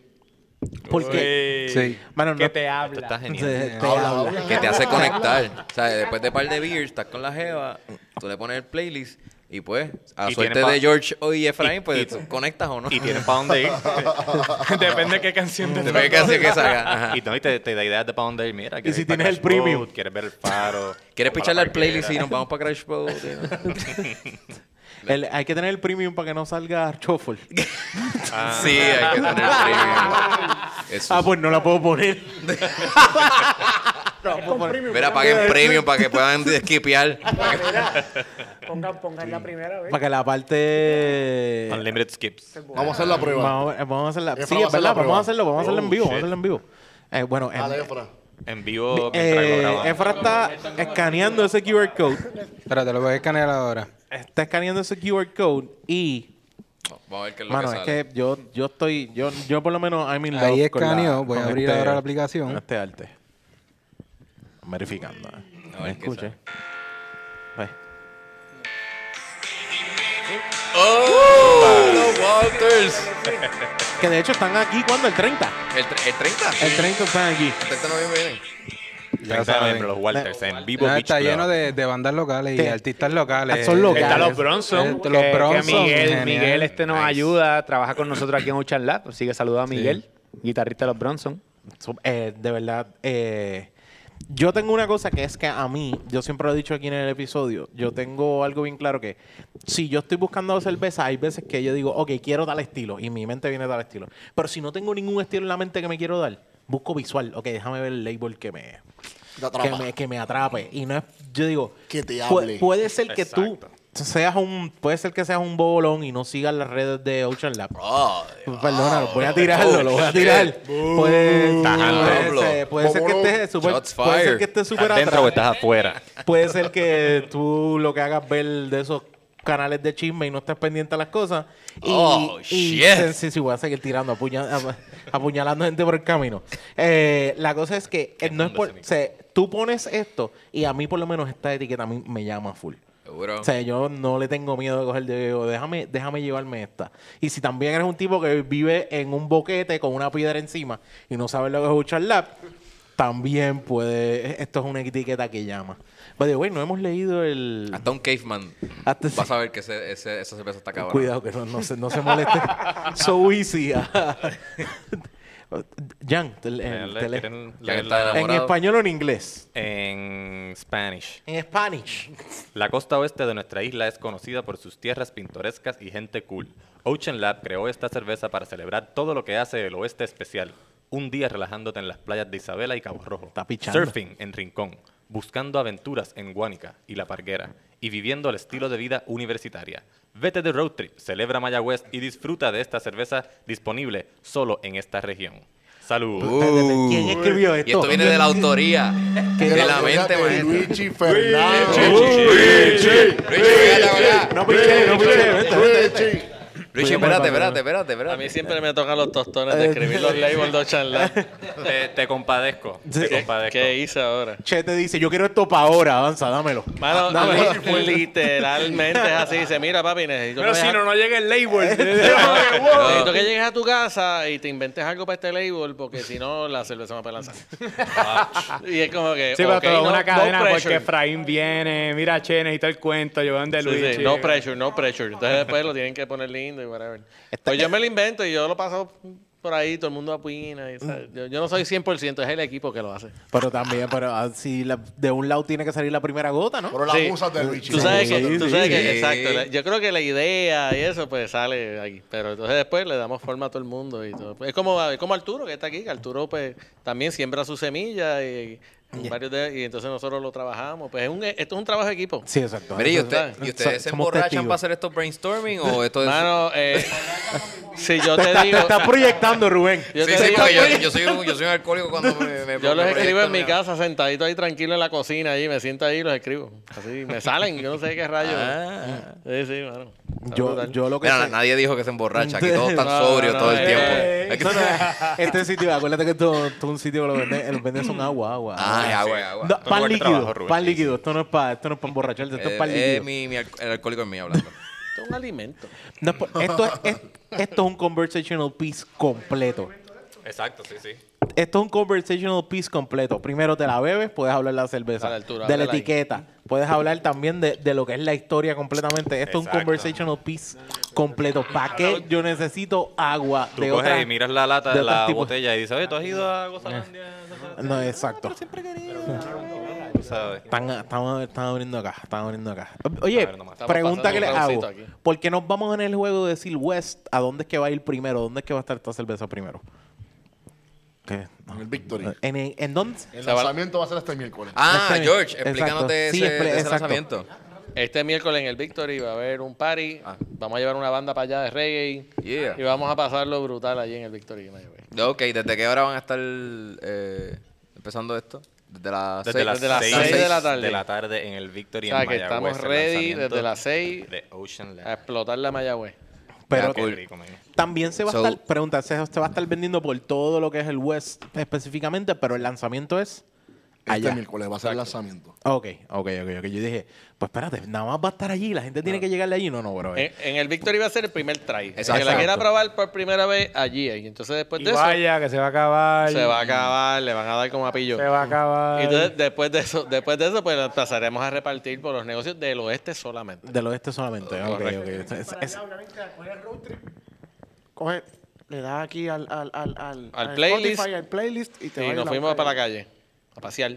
porque, Sí. mano, que no- te Esto habla. está te- Habla, habla. habla. que te hace conectar. O sea, después de par de beers, estás con la jeva, tú le pones el playlist y pues, a Y suerte de George y Efraín, y- pues y- tú conectas o no. Y tienen para dónde ir. Depende de qué canción te Depende de qué hace que salga. Y, no, y te, te da ideas de para dónde ir. Mira, si ir pa' tienes el premium. Quieres ver el faro. ¿Quieres picharle la al playlist y nos vamos para Crash Boat? el- hay que tener el premium para que no salga shuffle. Sí, hay que tener premium. Eso. Ah, pues no la puedo poner. Mira, paguen premium para que puedan skipear. Pongan, pongan la primera vez. Para que la parte. Unlimited skips. Vamos a hacer la prueba. Vamos, a- vamos a hacerla. Efra Sí, va a es hacer la verdad. Vamos a hacerlo. Vamos a hacerlo en vivo. Vamos a hacerlo en vivo. Eh, bueno, Dale, Efra. En vivo mientras lo Eh, grabamos. Efra está escaneando ese QR code. Espérate, lo voy a escanear ahora. Está escaneando ese QR code y... Vamos a ver qué es lo Mano, que es sale. que yo, yo estoy... Yo, yo por lo menos... I'm in Ahí love con la- escaneó. Voy a con abrir este- ahora la aplicación. con Este arte. Verificando. eh. A ver qué Escuche. Ve. ¡Oh! ¡Los Walters! Que de hecho están aquí cuando el 30. ¿El, tre- el 30? El 30 están aquí. El 30 de noviembre viene. Ya 30 de saben. noviembre, los Walters, en Vivo Beach está Club. lleno de, de bandas locales y Sí. artistas locales. Son locales. Está Claro. los Bronson, Este, que, los que Bronson, Miguel, genial. Miguel este nos Nice. ayuda, trabaja con nosotros aquí en Ocean Lab, así que a Miguel, guitarrista de los Bronson. So- eh, de verdad, eh, yo tengo una cosa que es que a mí, yo siempre lo he dicho aquí en el episodio, yo tengo algo bien claro que si yo estoy buscando cerveza, hay veces que yo digo, ok, quiero tal estilo, y mi mente viene tal estilo. Pero si no tengo ningún estilo en la mente que me quiero dar, busco visual, ok, déjame ver el label que me, que me, que me atrape. Y no es, yo digo, Que te hable. puede ser que tú. Seas un, puede ser que seas un bobolón y no sigas las redes de Ocean Lab. Oh, Perdona, voy a tirarlo, lo voy a tirar. Puede, Tajante. puede ser, puede ser que estés súper Shots puede ser que estés súper ¿Estás dentro o atrás. estás afuera? Puede ser que tú lo que hagas ver de esos canales de chisme y no estés pendiente a las cosas. Y, Oh, y- shit. Sí, sí, sí, voy a seguir tirando, apuña- ap- apuñalando gente por el camino. Eh, la cosa es que eh, no es por, o sea, tú pones esto y a mí por lo menos esta etiqueta a mí me llama full. Seguro. O sea, yo no le tengo miedo de coger digo, déjame, déjame llevarme esta. Y si también eres un tipo que vive en un boquete con una piedra encima y no sabes lo que es un charlap, también puede. Esto es una etiqueta que llama. Pero bueno, no hemos leído el. Hasta un caveman Hasta- vas a ver que ese, ese- esa cerveza está cabrón. Cuidado que no, no se, no se moleste. so easy. Jan, el- en español o en inglés. En Spanish. En Spanish. La costa oeste de nuestra isla es conocida por sus tierras pintorescas y gente cool. Ocean Lab creó esta cerveza para celebrar todo lo que hace el oeste especial. Un día relajándote en las playas de Isabela y Cabo Rojo. Está pichando. Surfing en Rincón. Buscando aventuras en Guánica y La Parguera. Y viviendo el estilo de vida universitaria. Vete de road trip, celebra Mayagüez y disfruta de esta cerveza disponible solo en esta región. Salud. Uh, ¿Quién escribió esto? Y esto viene de la autoría. de la mente maestra. Luigi Fernández. Fíjate acá. No piché, no piché. Richie. Richie, espérate, espérate, espérate, A mí espérate. siempre me tocan los tostones de escribir los labels de Ocean Lab. Te, te compadezco. Te ¿Qué, compadezco. qué hice ahora? Che te dice, yo quiero esto para ahora, avanza, dámelo. Mano, Dámelo. li- literalmente es así. Dice, mira, papi, necesito Pero que si no, no llega el label. Necesito que llegues a tu casa y te inventes algo para este label porque si no la cerveza me va a lanzar. y es como que. Sí, pero ok, todo es no- una no cadena porque. Efraín viene, mira Che, necesito el cuento, yo de Sí, Luis. sí, no pressure, no pressure. Entonces después lo tienen que poner lindo y whatever. Pues yo me lo invento y yo lo paso por ahí, todo el mundo opina. y, yo, yo no soy 100%, es el equipo que lo hace. Pero también, pero así la- de un lado tiene que salir la primera gota, ¿no? Pero las Sí. musas de Richie. Tú sabes que, de tú sabes que, Sí. exacto. la- yo creo que la idea y eso pues sale ahí. Pero entonces después le damos forma a todo el mundo y todo. Es como, es como Arturo que está aquí, que Arturo pues también siembra su semilla y, y varios de- y entonces nosotros lo trabajamos. Pues es un, esto es un trabajo de equipo. Sí, exacto. Mire, ¿y, Entonces, usted- ¿y so- ustedes se emborrachan testigos. para hacer estos brainstorming o esto es...? Mano, eh, si yo Te, digo... te está proyectando, Rubén. Yo sí, te sí, digo- porque yo, yo soy un, yo soy un alcohólico cuando me, me- Yo me los escribo en mi casa, sentadito ahí tranquilo en la cocina, ahí, me siento ahí y los escribo. Así, me salen, yo no sé qué rayos. Ah. Sí, sí, mano. Yo, yo lo que Mira, sé- nadie dijo que se emborracha. Aquí todos están No, sobrios no, todo el no, tiempo. Eh, este sitio, acuérdate que esto, es un sitio que lo venden, los venden son agua, agua. Ay, agua. agua, agua. No, pan líquido, trabajo, Rubén. pan líquido. Esto no es para esto no es para emborracharte, esto es pan Eh, líquido. eh, mi, mi al- el alcohólico es mío hablando. Esto es un alimento. No es por- esto, es, es- esto es un conversational piece completo. Exacto, sí, sí. Esto es un conversational piece completo. Primero te la bebes, puedes hablar de la cerveza, A la altura, de la ahí. etiqueta, puedes hablar también de, de lo que es la historia completamente. Esto es un conversational piece completo. ¿Para qué yo necesito agua Tú de coges otra? y miras la lata de la botella y dices, oye, ¿tú has ido a Gozalandia? No, exacto. Sabes. Están, están, están abriendo acá, están abriendo acá. Oye, ver, pregunta que les hago. aquí. ¿Por qué nos vamos en el juego de decir West? ¿A dónde es que va a ir primero? ¿Dónde es que va a estar esta cerveza primero? En el Victory. ¿En, en, en dónde? El lanzamiento va a ser este miércoles. Ah, Este- George, exacto. explícanos de Sí, ese, de ese lanzamiento. Este miércoles en el Victory va a haber un party. Ah. Vamos a llevar una banda para allá de reggae. Yeah. Y vamos a pasarlo brutal allí en el Victory. Ok, ¿desde qué hora van a estar eh, empezando esto? Desde las Desde seis- las desde las 6 seis de la tarde. de la tarde en el Victory O sea, en que Mayagüez, estamos el ready desde las 6 de Ocean a explotar la Mayagüez. Pero cool. rico, también se va So- a estar, pregunta, se, se va a estar vendiendo por todo lo que es el West específicamente, pero el lanzamiento es Este allá. miércoles va a ser el lanzamiento. Ok, ok, ok, ok. Yo dije, pues espérate, nada más va a estar allí, la gente tiene que llegarle allí. No, no, bro. En, en el Victory va a ser el primer try. Exacto. que la quiera probar por primera vez allí. Y entonces después Y de eso vaya, que se va a acabar. se va a acabar, le van a dar como a pillo. Se va a acabar. Y entonces después de eso, después de eso, pues nos pasaremos a repartir por los negocios del oeste solamente. Del oeste solamente. Ok, ok. Es- es- es- Obviamente, coge el road trip, coge, le das aquí al, al, al, al, Al playlist. Spotify, al playlist y te Y va a nos fuimos para la calle. A pasear.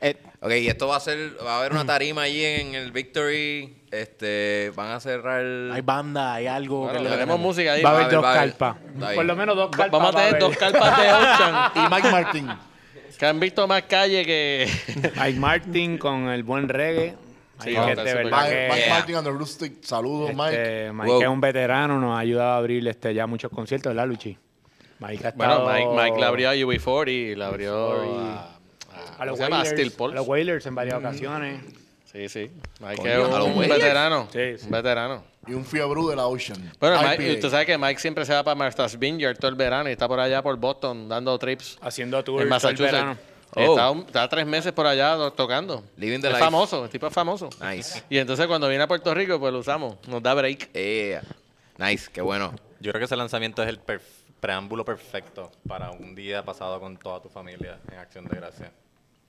eh, Ok, y esto va a ser, va a haber una tarima allí en el Victory. Este, van a cerrar. hay banda, hay algo. Bueno, que le- tenemos música ahí. va a haber dos carpas. Por lo menos dos Va- carpas. Vamos a va tener dos carpas de Ocean Y Mike Martin. que han visto más calle que. Mike Martin con el buen reggae. Sí, de verdad Mike, que Mike Yeah. Martin and the Rustic. Saludos, Mike. este, Mike Wow. es un veterano, nos ha ayudado a abrir este, ya muchos conciertos, ¿verdad, Luchi? Mike ha Bueno, Mike, Mike le abrió a UB40 y le abrió a, a los, Pulse. a los Wailers en varias ocasiones. Sí, sí. Mike Coño, es a los un Wailers. veterano. Sí, sí. Un veterano. Y un fiebre de la Ocean. Bueno. Mike, usted sabe que Mike siempre se va para Martha's Vineyard todo el verano y está por allá por Boston dando trips Haciendo tour en todo el verano. Massachusetts. Oh. Está, un- está tres meses por allá do- tocando. Living the es life. famoso, el tipo es famoso. Nice. Y entonces cuando viene a Puerto Rico, pues lo usamos. Nos da break. Yeah. Nice, qué bueno. Yo creo que ese lanzamiento es el perf- preámbulo perfecto para un día pasado con toda tu familia en Acción de Gracia.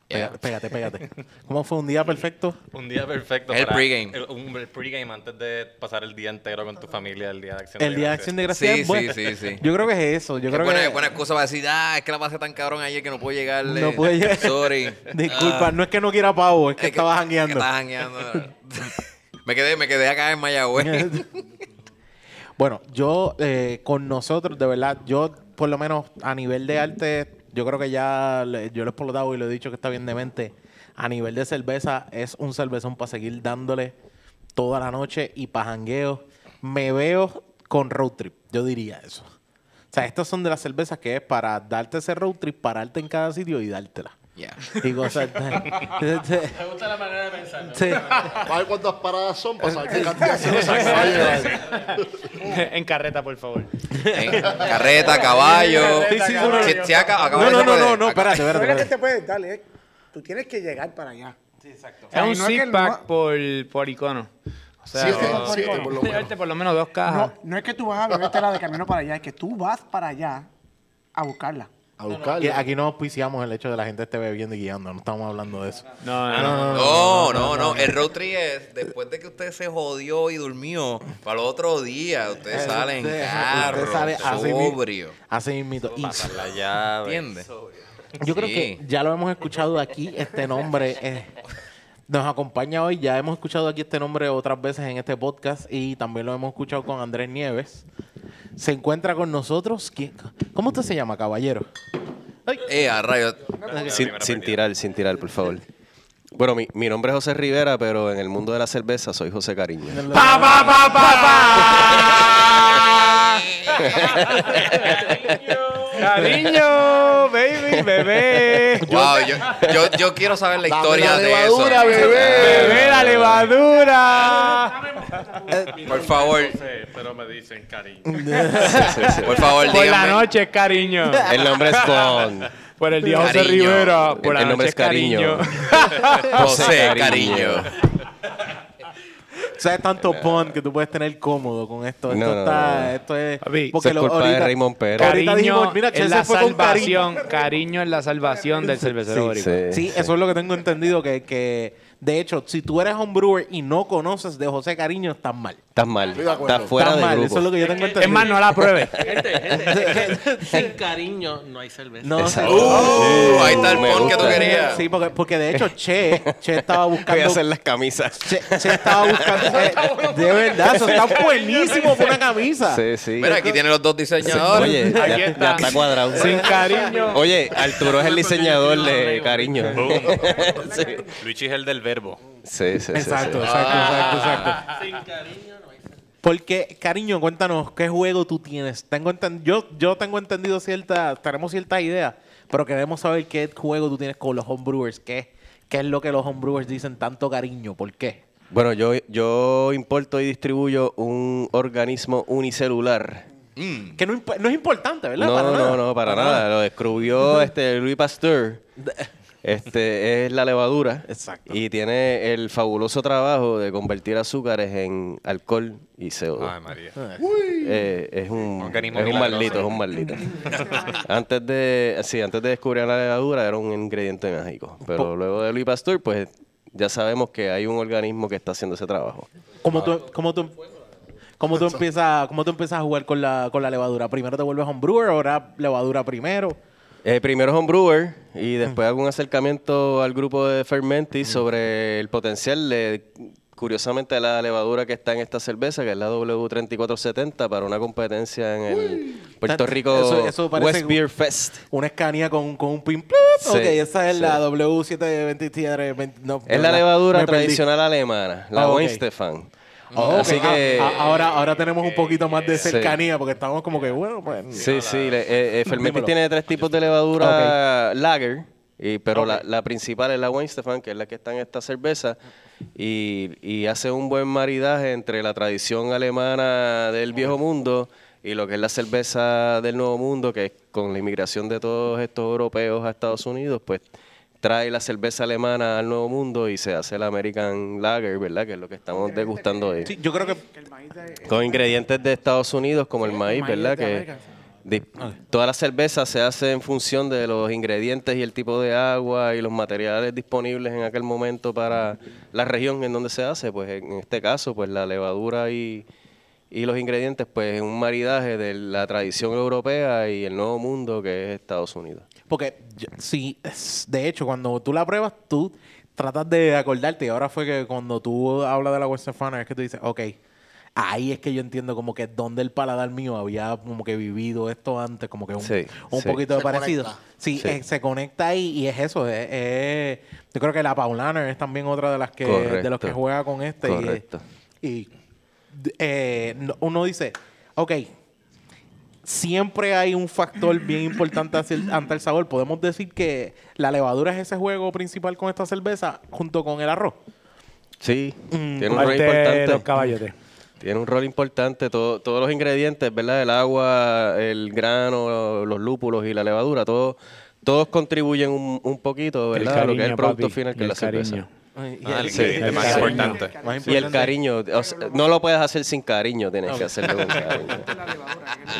Yeah. Pégate, pégate. ¿Cómo fue un día perfecto? Un día perfecto El pregame. el- un el pregame antes de pasar el día entero con tu familia el día de Acción El de día de acción de gracias. Sí, bueno. sí, sí, sí. Yo creo que es eso. Yo creo buena, que. buena excusa para decir, ah, es que la pasé tan cabrón ayer que no puedo llegarle. No puede llegar. Sorry. Disculpa, no es que no quiera pavo, es que es que- estaba que jangueando. estaba jangueando. me, quedé, me quedé acá en Mayagüez. Bueno, yo eh, con nosotros, de verdad, yo por lo menos a nivel de arte, yo creo que ya yo lo he explotado y lo he dicho que está bien de mente. A nivel de cerveza, es un cervezón para seguir dándole toda la noche y para. Me veo con road trip, yo diría eso. O sea, estas son de las cervezas que es para darte ese road trip, pararte en cada sitio y dártela. Yeah. Y gozar. Me gusta la manera de pensar. Sí. A ver cuántas paradas son para saber qué cantidad se llevar. en carreta, por favor. En carreta, caballo. Sí, sí, no, no, Si- si acá- acaba No, no, no, no, espérate, espérate. No es que te puedes, dale, eh. tú tienes que llegar para allá. Un no es que six no- pack por, por icono. O sea, Siete, oh, siete, por lo menos. llevarte por lo menos dos cajas. No, no es que tú vas a beberte la de camino para allá, es que tú vas para allá a buscarla. A Aquí, buscarla. aquí no auspiciamos el hecho de la gente esté bebiendo y guiando, no estamos hablando de eso. No, no, no. No, no, no. El road trip es después de que usted se jodió y durmió. Para el otro día, usted sale en carro, usted sale sobrio. Así mismito. Y Pasar la llave. ¿Entiendes? yo creo que ya lo hemos escuchado aquí, este nombre eh, nos acompaña hoy, ya hemos escuchado aquí este nombre otras veces en este podcast y también lo hemos escuchado con Andrés Nieves. Se encuentra con nosotros. ¿quién- ¿Cómo usted se llama, caballero? Ay. Eh, a rayos. Sin, sin tirar, sin tirar, por favor. Bueno, mi, mi nombre es José Rivera, pero en el mundo de la cerveza soy José Cariño. Cariño, baby, bebé. Wow, yo, yo, yo quiero saber la Dame historia la de eso. levadura, bebé. Bebé, la levadura. Por favor, pero me dicen cariño. por favor, Por la díganme. noche, cariño. El nombre es Bond. Por el día José Cariño. Rivera. Por la El nombre noche, es Cariño. José, Cariño. Cariño. O sea, es tanto bond que tú puedes tener cómodo con esto. Esto No, no, está, no. esto es. Papi, Eso es culpa de Raymond Pérez. Ahorita Cariño dijimos, mira, es la fue con cariño. salvación. Cariño es la salvación del cervecero Sí, boricua. Sí, eso es lo que tengo entendido. Que, que de hecho, si tú eres homebrewer y no conoces de José Cariño, estás mal. Estás mal. Estás fuera estás de mal. grupo. Eso es lo que yo tengo entendido. Es más, no la pruebes. Gente, gente, sin cariño no hay cerveza. No, Exacto. Uh, ahí está el pon que tú querías. Sí, porque, porque de hecho, Che, Che estaba Voy a buscando. hacer las camisas. Che, Che estaba buscando. eh, de verdad, eso está buenísimo por una camisa. Sí, sí. Mira, aquí tiene los dos diseñadores. Oye, Aquí ya, está. ya está cuadrado. Sin cariño. Oye, Arturo es el diseñador de Cariño. sí, Luigi es el del verbo. sí, sí. sí, Exacto, sí. exacto, exacto, exacto. Sin cariño. Porque, cariño, cuéntanos, ¿qué juego tú tienes? Tengo yo, yo tengo entendido cierta, tenemos ciertas ideas, pero queremos saber qué juego tú tienes con los homebrewers. ¿Qué, qué es lo que los homebrewers dicen tanto cariño? ¿Por qué? Bueno, yo, yo importo y distribuyo un organismo unicelular. Mm. Que no, es importante, ¿verdad? No, Para no, nada. no, para, nada. Lo descubrió este Louis Pasteur. Este es la levadura. Exacto. Y tiene el fabuloso trabajo de convertir azúcares en alcohol y CO2. Ay, María. Eh, es un, Organismo es un milagroso. maldito, es un maldito. antes de, sí, antes de descubrir la levadura era un ingrediente mágico. Pero luego de Louis Pasteur, pues ya sabemos que hay un organismo que está haciendo ese trabajo. ¿Cómo tú, cómo tú, cómo tú empiezas, cómo tú empiezas a jugar con la, con la levadura? ¿Primero te vuelves homebrewer o ahora levadura primero? Eh, primero homebrewer y después hago un acercamiento al grupo de Fermentis sobre el potencial de, curiosamente, la levadura que está en esta cerveza, que es la W3470, para una competencia en el Puerto Rico Eso- eso parece West Beer Fest. Una escanía con, con un pin. Sí, ok, esa es sí. la W723. No, Es la levadura tradicional alemana, la Ah. Weinstefan. Oh. Así que... Ah, ah, ahora, ahora tenemos un poquito más de Sí. cercanía porque estamos como que, bueno, pues. Sí, sí. le- eh, eh, tiene tres tipos de levadura lager, y, pero la, la principal es la Weinstefan, que es la que está en esta cerveza, y, y hace un buen maridaje entre la tradición alemana del viejo mundo y lo que es la cerveza del nuevo mundo, que es con la inmigración de todos estos europeos a Estados Unidos, pues trae la cerveza alemana al nuevo mundo y se hace la American Lager, ¿verdad? Que es lo que estamos degustando hoy. Sí, yo creo que. Con ingredientes de Estados Unidos como el maíz, ¿verdad? Que toda la cerveza se hace en función de los ingredientes y el tipo de agua y los materiales disponibles en aquel momento para la región en donde se hace. Pues en este caso, pues la levadura y, y los ingredientes, pues es un maridaje de la tradición europea y el nuevo mundo que es Estados Unidos. Porque, es- de hecho, cuando tú la pruebas, tú tratas de acordarte. Y ahora fue que cuando tú hablas de la Western Fana, es que tú dices, ok, ahí es que yo entiendo como que donde el paladar mío había como que vivido esto antes, como que un, Sí, un sí. poquito de Se parecido. conecta. Sí, Sí. eh, se conecta ahí y es eso. es- es- yo creo que la Paulaner es también otra de las que de los que juega con este. y- Correcto. Y, eh, no- uno dice, ok, siempre hay un factor bien importante hacia el- ante el sabor. Podemos decir que la levadura es ese juego principal con esta cerveza junto con el arroz. Sí, Mm, tiene un rol importante. los caballotes. Tiene un rol importante. Todo- todos los ingredientes, ¿verdad? El agua, el grano, los lúpulos y la levadura, todo- todos contribuyen un, un poquito, El ¿verdad? a lo que es el producto papi, final, que es la cerveza. Ah, el- el, que- el el más cariño. importante. Más Y el cariño, o sea, no lo puedes hacer sin cariño, tienes que hacerlo con cariño.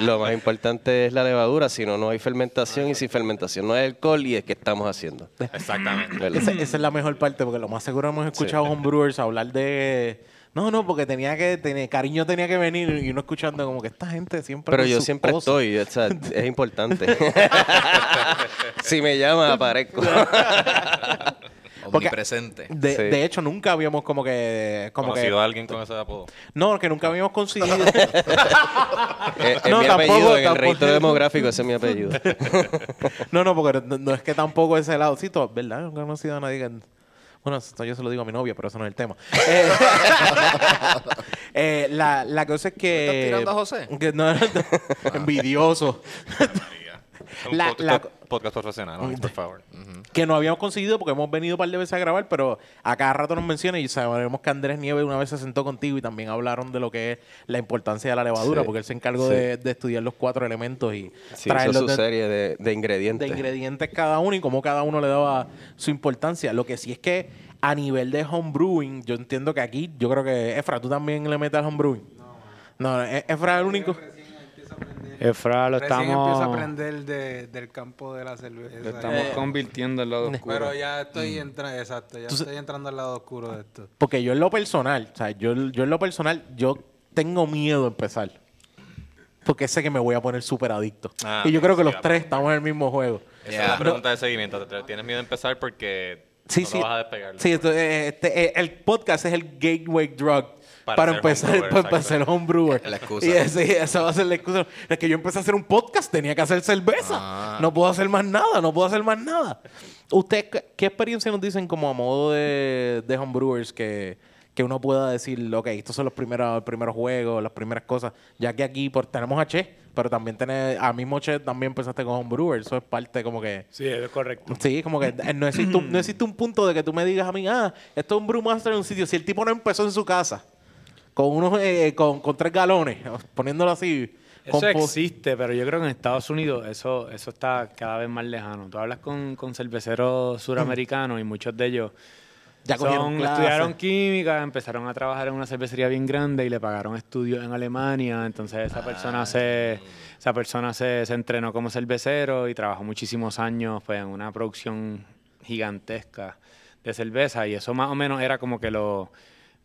Lo más importante es la levadura, si no, no hay fermentación y sin fermentación no hay alcohol y es que estamos haciendo. Exactamente. Esa, esa es la mejor parte, porque lo más seguro hemos escuchado homebrewers hablar de... No, no, porque tenía que... Tener, cariño tenía que venir y uno escuchando como que esta gente siempre... Pero yo siempre estoy, o sea, es importante. si me llama, aparezco. Porque- Omnipresente. De, Sí. de hecho, nunca habíamos como que... Como que ¿Conocido a alguien con ese apodo? no, que nunca habíamos conseguido... Es, es No, mi tampoco, apellido, en el tampoco. registro demográfico ese es mi apellido. no, no, porque no, no es que tampoco ese lado... Sí, todo, ¿verdad? Nunca he conocido a nadie que... Bueno, esto yo se lo digo a mi novia, pero eso no es el tema. Eh, eh, la, la cosa es que... ¿Estás tirando a José? que no, envidioso. Un La- pod- la- pod- podcast profesional, ¿no? por favor. que no habíamos conseguido porque hemos venido un par de veces a grabar, pero a cada rato nos menciona y sabemos que Andrés Nieves una vez se sentó contigo y también hablaron de lo que es la importancia de la levadura, Sí, porque él se encargó sí. de, de estudiar los cuatro elementos y Sí, traerlos su de, serie de, de de ingredientes. ingredientes cada uno y cómo cada uno le daba su importancia. Lo que sí es que a nivel de homebrewing, yo entiendo que aquí, yo creo que Efra, tú también le metes al homebrewing. No, no, E- Efra es el único. Efra lo Recién estamos, empiezo a aprender de- del campo de la cerveza. lo estamos Eh, convirtiendo en lado oscuro. Pero ya estoy entrando, exacto, ya estoy entrando al lado oscuro de esto. Porque yo en lo personal, o sea, yo, yo en lo personal, yo tengo miedo de empezar. Porque sé que me voy a poner súper adicto. Ah, y yo creo que sí, los tres estamos en el mismo juego. Esa Yeah. es la pregunta de seguimiento. ¿Te- ¿Tienes miedo de empezar porque Sí, no sí. lo vas a despegar? Sí, esto, eh, este, eh, el podcast es el gateway drug para, empezar, homebrewer, para, para ser homebrewer. La excusa. Y ese- esa va a ser la excusa. Es que yo empecé a hacer un podcast, tenía que hacer cerveza. Ah. No puedo hacer más nada, no puedo hacer más nada. ¿Usted qué, experiencia nos dicen como a modo de, de homebrewers que, que uno pueda decir, ok, estos son los primeros, los primeros juegos, las primeras cosas. Ya que aquí pues, tenemos a Che, pero también tenés, a mismo Che también empezaste con Homebrewer. Eso es parte como que... Sí, eso es correcto. Sí, como que eh, no existe, un, no existe un punto de que tú me digas a mí, ah, esto es un Brewmaster en un sitio. Si el tipo no empezó en su casa con unos eh, con, con tres galones, poniéndolo así. Eso existe, pero yo creo que en Estados Unidos eso, eso está cada vez más lejano. Tú hablas con, con cerveceros suramericanos y muchos de ellos Ya son- estudiaron química, empezaron a trabajar en una cervecería bien grande y le pagaron estudios en Alemania. Entonces esa persona se esa persona se, se entrenó como cervecero y trabajó muchísimos años pues, en una producción gigantesca de cerveza y eso más o menos era como que lo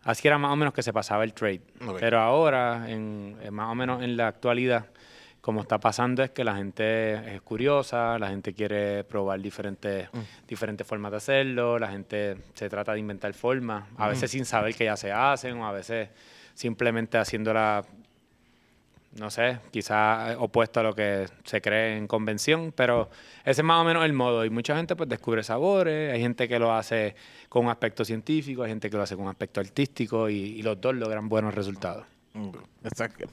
así era más o menos que se pasaba el trade. Pero ahora, en, en más o menos en la actualidad, como está pasando es que la gente es curiosa, la gente quiere probar diferentes, diferentes formas de hacerlo, la gente se trata de inventar formas, a veces sin saber que ya se hacen o a veces simplemente haciéndola, no sé, quizás opuesto a lo que se cree en convención, pero ese es más o menos el modo. Y mucha gente pues descubre sabores, hay gente que lo hace con un aspecto científico, hay gente que lo hace con un aspecto artístico y, y los dos logran buenos resultados. Exacto.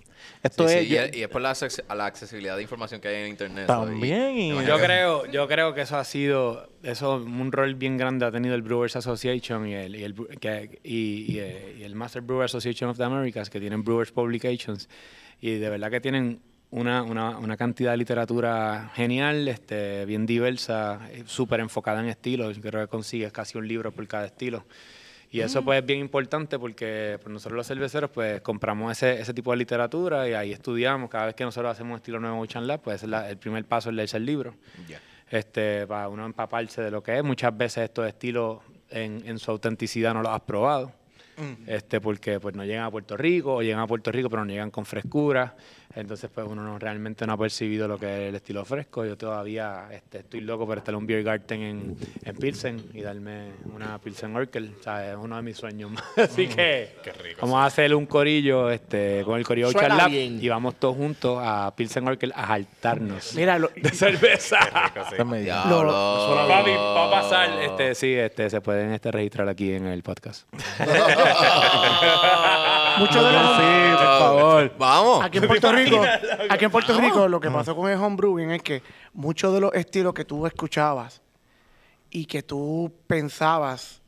Esto Sí, es... sí, y, yo- es, y es por la, acces- a la accesibilidad de información que hay en internet. y- También, y- Yo creo, yo creo que eso ha sido, eso un rol bien grande ha tenido el Brewers Association y el, y el, bre- que- y- y, eh, y el Master Brewer Association of the Americas, que tienen Brewers Publications, y de verdad que tienen una, una, una cantidad de literatura genial, este, bien diversa, eh, súper enfocada en estilos. Yo creo que consigues casi un libro por cada estilo. Y eso pues es bien importante porque pues, nosotros los cerveceros pues compramos ese, ese tipo de literatura y ahí estudiamos. Cada vez que nosotros hacemos un estilo nuevo en Lab, pues es la- el primer paso es leerse el libro. Este, para uno empaparse de lo que es. Muchas veces estos estilos en, en su autenticidad no los has probado. Este, porque pues no llegan a Puerto Rico o llegan a Puerto Rico pero no llegan con frescura. Entonces pues uno no, realmente no ha percibido lo que es el estilo fresco. Yo todavía este, estoy loco por estar en un beer garden en, en Pilsen y darme una Pilsen Orkel. O sea, es uno de mis sueños más. Así que vamos a hacer un corillo este, con el corillo Suena Charlap bien. y vamos todos juntos a Pilsen Orkel a jaltarnos Mira, lo- de cerveza. Esto es medio- Diablo. Papi, va a pasar, este, sí, este, se pueden este, registrar aquí en el podcast. muchos de los... Sí, por favor. Vamos. Aquí en Puerto Rico, aquí en Puerto Rico lo que pasó con el homebrewing es que muchos de los estilos que tú escuchabas y que tú pensabas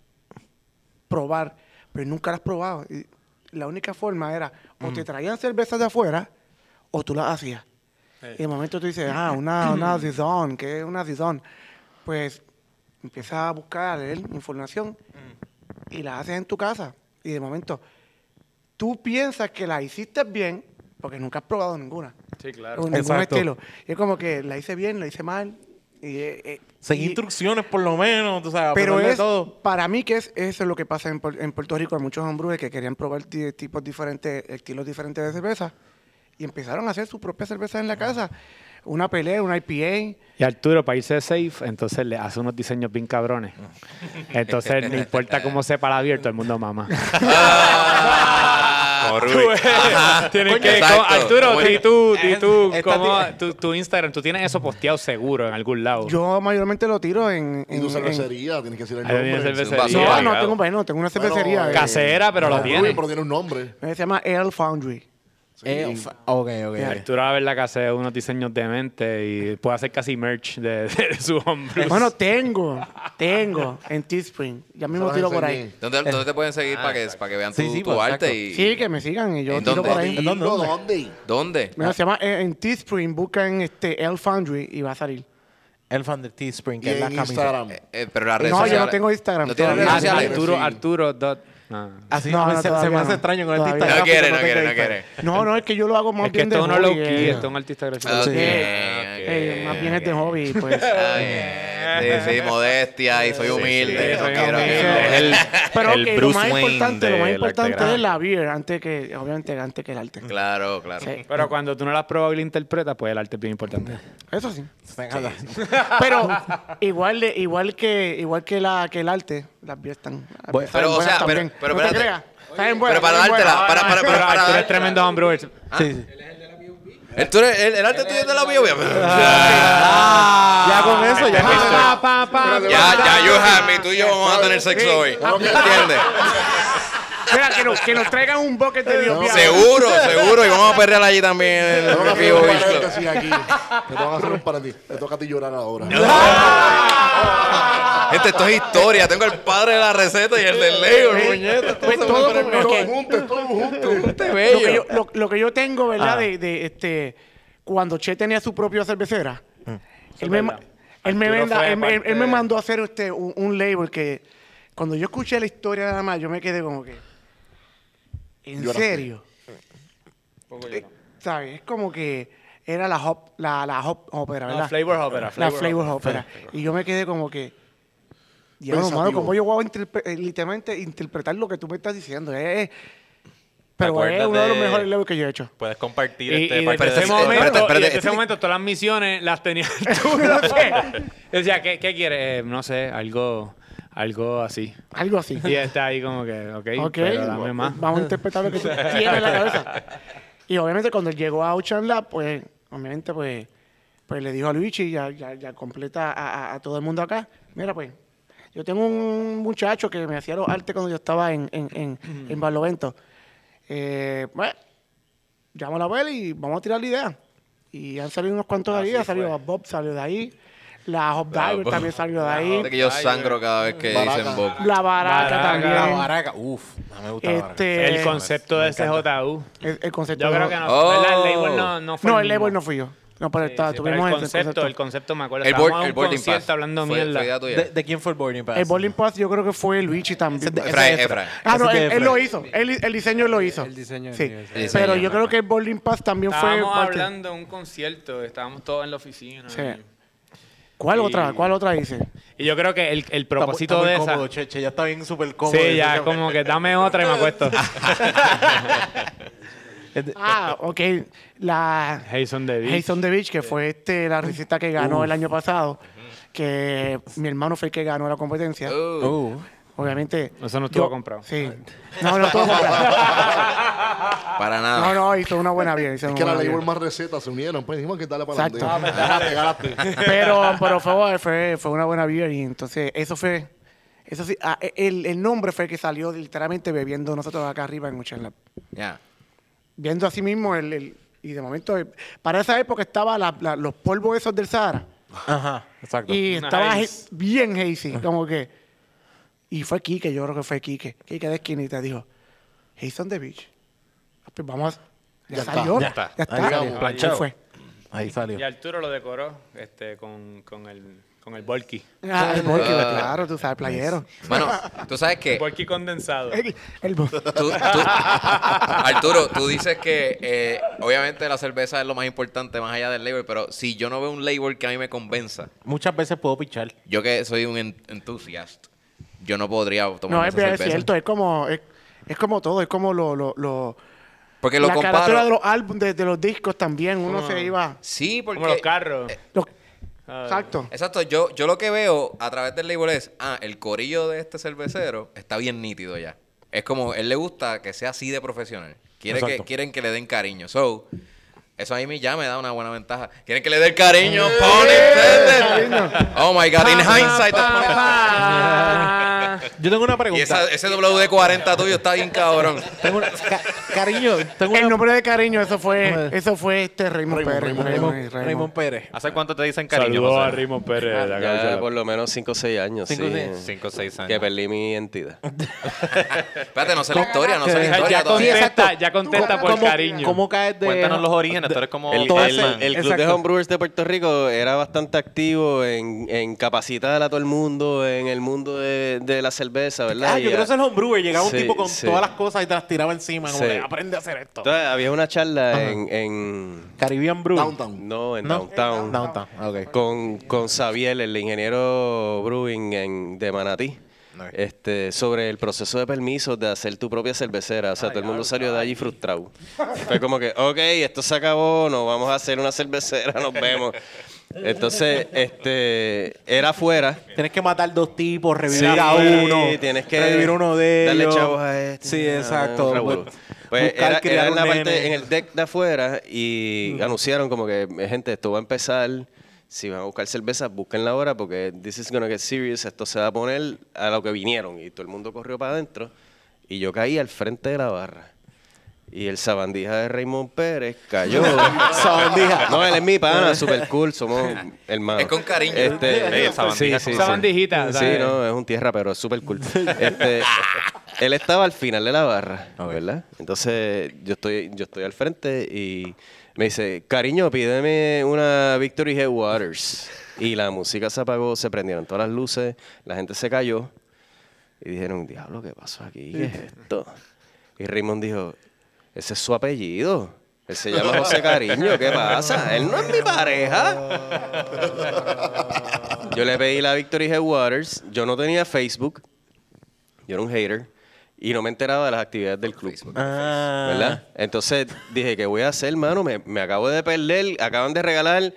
probar, pero nunca las probado. Y la única forma era o te traían cervezas de afuera o tú las hacías. Y de momento tú dices, ah, una, una ¿qué es una Saison? Pues empiezas a buscar, a leer información y la haces en tu casa. Y de momento tú piensas que la hiciste bien porque nunca has probado ninguna. Sí, claro. O ningún Exacto. estilo. Y es como que la hice bien, la hice mal. Y, eh, eh, Seguí y- instrucciones por lo menos, tú sabes, pero es, todo. para mí que es eso es lo que pasa en, Puer- en Puerto Rico. Hay muchos hombres que querían probar ti- tipos diferentes, estilos diferentes de cerveza y empezaron a hacer su propia cerveza en la casa. Una pelea, una IPA. Y Arturo, para irse safe, entonces le hace unos diseños bien cabrones. Entonces, no importa cómo sepa la abierto, el mundo mama. Como eh, Ajá. tienes Coño, que, exacto. como- Arturo, Como- di tú, di tú, Esta cómo- tu, tu Instagram, tú tienes eso posteado seguro en algún lado. Yo mayormente lo tiro en... Y en- tu en- cervecería, tienes que decir el Ahí viene nombre. cervecería. no, Sí, no, claro. tengo, bueno, tengo una cervecería. Bueno, eh, Casera, pero lo No, tiene. Pero tiene un nombre. se llama Ale Foundry. Eh, ok, ok. Arturo a ver la que hace unos diseños de mente y puede hacer casi merch de, de su hombre. Bueno, tengo, tengo en Teespring. Ya mismo tiro por ahí. ¿Dónde, dónde te pueden seguir para, que, para que vean tu, Sí, sí, tu pues, arte? exacto. Y, Sí, que me sigan y yo ¿En tiro dónde? por ahí. ¿En dónde? ¿Dónde? dónde? ¿Dónde? ¿Dónde? Mira, se llama eh, en Teespring, buscan este El Foundry y va a salir. El fan de Teespring, Y que es la en camisa. Instagram. Eh, eh, pero las redes No, yo no sociales- tengo Instagram ¿No tienes todavía. redes Ah, sociales? Arturo, Sí. Arturo. dot- ah. No, Así se, no, se- me hace no. extraño con artista No quiere, no quiere, no quiere. No, no, es que yo lo hago más Es que bien de esto no hobby. key, eh. esto es un artista gráfico. Ok, Sí. Eh, más bien es de hobby, pues. Eh, sí, sí, modestia y soy humilde. sí, no soy quiero humilde. que- Es el- Pero el lo más Wayne importante, lo más importante es la beer, antes que, obviamente, antes que el arte. Claro, claro. Sí, Pero cuando tú no la has probado y la interpretas, pues el arte es bien importante. eso sí. Pero igual de, igual que igual que la que el arte, las beers están Bueno, pero, o sea, pero- también. pero no te espérate. creas. Saben buenas, Pero para saben dártela, buenas. para, para, Pero para, para Arturo es dártela. tremendo homebrewer. Sí, sí. El, tú eres- el, el arte tuyo es de la bio. Ya con eso, ya con eso. Pa, pa, pa. Ya, ya, you have me. Tú y yo vamos a tener sexo hoy. ¿Entiendes? Mira, que nos, que nos traigan un bucket de Dios. Seguro, seguro. Y vamos a perrear allí también en Te toca el hacer Vivo un Beach Club. paréntesis aquí. Te toca hacer un paréntesis. Te toca a ti llorar ahora. Gente, esto es historia. Tengo el padre de la receta y el del Lego, muñeca. Pues todo juntos, todos juntos. lo que yo, lo, lo que yo tengo, ¿verdad? De, de, este, cuando Che tenía su propia cervecera, él, me, él, me fue él, me- él mandó a hacer este, un, un label que cuando yo escuché la historia nada más, yo me quedé como que, ¿en serio? Eh, ¿Sabes? Es como que era la hop, la, la hop opera, ¿verdad? Flavor Opera, La Flavor flavor opera. Y yo me quedé como que, Diablo, Pensativo. mano, ¿cómo yo voy a interpre- eh, literalmente interpretar lo que tú me estás diciendo? Es- es- pero es uno de los mejores levels que yo he hecho. Puedes compartir Y, este y parte desde de ese momento, espérate, espérate, y desde ese momento todas las misiones las tenías tú. no sé. Yo decía, ¿qué, qué quieres? Eh, no sé, algo, algo así. Algo así. Y está ahí como que, ok, Ok, pero dame más. vamos a interpretar lo que tú tienes en la cabeza. Y obviamente cuando llegó a Ocean Lab, pues, obviamente, pues, pues le dijo a Luigi, ya, ya, ya completa a, a- a todo el mundo acá, mira, pues, yo tengo un muchacho que me hacía los artes cuando yo estaba en, en, en, en Barlovento. Eh, bueno, llámalo a ver y vamos a tirar la idea. Y han salido unos cuantos de ahí, ha salido Bob, salió de ahí, la Hop Diver Bob. también salió de ahí, que yo sangro cada vez que Baraca. dicen Bob. la Baraca, Baraca, también. La baraca. Uf, no me gusta la baraca. Este, El concepto de SJU. el, el concepto Yo de- creo que no. Oh. El label no, no fue No, el label no fui yo. No, pero está, sí, pero tuvimos el concepto, el concepto me acuerdo. El, board, el boarding pass. hablando Fue- mierda. ¿De, de quién fue el boarding pass? El Bowling Pass yo creo que fue Luigi también. Ese- ese- Efraín. Ah, no, él, lo hizo. Él- el diseño lo hizo. El diseño Sí. diseño, Pero yo creo que el Bowling Pass también fue Estábamos hablando de un concierto, estábamos todos en la oficina. Sí. ¿Cuál Y- otra? ¿Cuál otra hice? Y yo creo que el, el propósito está muy de esa... cómodo, Cheche, ya está bien súper cómodo. Sí, ya, como que dame otra y me acuesto. Ah, ok. La Jason the Beach. Jason the Beach, que fue este, la receta que ganó el año pasado. Que mi hermano fue el que ganó la competencia. Uh, Uh, Obviamente. Eso no estuvo yo- comprado. Sí. No, no estuvo comprado. para nada. No, no, hizo una buena vida. hizo Es una que la vida. más recetas se unieron. Pues dijimos que dale para Exacto. adelante. Ganaste. Pero, pero fue, fue, fue una buena vida y entonces eso fue, eso sí, ah, el, el nombre fue el que salió literalmente bebiendo nosotros acá arriba en Ocean Lab. Ya. Viendo así mismo el, el- y de momento, eh, para esa época estaba la- la- los polvos esos del Sahara ajá, exacto. y estaba Nice. bien hazy, como que, y fue Quique, yo creo que fue Quique, Quique de esquinita dijo, Haze on the beach. Pues vamos, a- ya, Ya está, salió, ya está. ya está, Ahí salió, Ahí fue. Ahí salió. Y Arturo lo decoró este, con, con el, con el Volky. Ah, el Volky, Ah. claro, tú sabes, playero. Bueno, tú sabes que Volky condensado. El, el Vol- Tú- tú- Arturo, tú dices que eh, obviamente la cerveza es lo más importante más allá del label, pero si yo no veo un label que a mí me convenza, Muchas veces puedo pichar. yo que soy un en- entusiast, yo no podría tomar No, esa es, bien cerveza. cierto, es como, es, es como todo, es como lo, lo, lo- Porque lo la carátula comparo. de los álbumes, de, de los discos también, uno se iba... Sí, porque Como los carros. los- Ah, exacto. Exacto, yo, yo lo que veo a través del label es, ah, el corillo de este cervecero está bien nítido ya. Es como, él le gusta que sea así de profesional. Quiere que, quieren que le den cariño. So, eso a mí ya me da una buena ventaja. Quieren que le den cariño, pon intended. Oh my God, in hindsight. Yo tengo una Y pregunta. esa- ese WD-40 tuyo está bien cabrón. Tengo una- ca- cariño, tengo El nombre de cariño, eso fue, eso fue este Raymond Raymond, Pérez. Raymond, Raymond, Raymond, Raymond. Raymond Pérez. ¿Hace cuánto te dicen cariño? Saludos a Raymond Pérez. acá, Ya por lo menos 5 o 6 años, Cinco o sí. seis. Cinco o seis años. Que perdí mi identidad. Espérate, no sé la historia, no sé la historia ya contesta, ya contesta por ¿Cómo- cariño. ¿Cómo caes de...? Cuéntanos los orígenes, tú eres como El, Club de. Homebrewers de Puerto Rico era bastante activo en, en capacitar a todo el mundo en el mundo de, de la cerveza, ¿verdad? Ah, yo creo que es el homebrewer. Llegaba un Sí, tipo con sí. todas las cosas y te las tiraba encima. Como Sí. de, aprende a hacer esto. Entonces, había una charla en, en- Caribbean Brew. Downtown. No, en No. Downtown. Downtown, ok. Con, con Xavier, el ingeniero brewing en- de Manatí. Este, sobre el proceso de permisos de hacer tu propia cervecera. O sea, todo el mundo salió de allí frustrado. Fue como que, ok, esto se acabó, no vamos a hacer una cervecera, nos vemos. Entonces, este, era afuera. Tienes que matar dos tipos, revivir a uno. tienes que revivir uno de darle ellos. chavos a este. Sí, Ah, exacto. un Pues buscar era, en un la nene. parte, en el deck de afuera y anunciaron como que, gente, esto va a empezar. Si van a buscar cervezas, búsquenla ahora porque this is gonna get serious. Esto se va a poner a lo que vinieron. Y todo el mundo corrió para adentro. y yo caí al frente de la barra. Y el sabandija de Raymond Pérez cayó. Sabandija. No, él es mi pana, super cool, somos hermanos. Es con cariño. Este, sabandija sí, sabandijita, Sí, ¿sabes? no, es un tierra, pero es súper cool. Este, él estaba al final de la barra, ¿verdad? Entonces yo estoy, yo estoy al frente y me dice, cariño, pídeme una Victory Headwaters. Y la música se apagó, se prendieron todas las luces, la gente se cayó. Y dijeron, diablo, ¿qué pasó aquí? ¿Qué es esto? Y Raymond dijo, ese es su apellido. Él se llama José Cariño, ¿qué pasa? Él no es mi pareja. Yo le pedí la Victory Headwaters. Yo no tenía Facebook. Yo era un hater. Y no me enteraba de las actividades del club. Ah. ¿Verdad? Entonces dije, ¿qué voy a hacer, hermano? Me, me acabo de perder. Acaban de regalar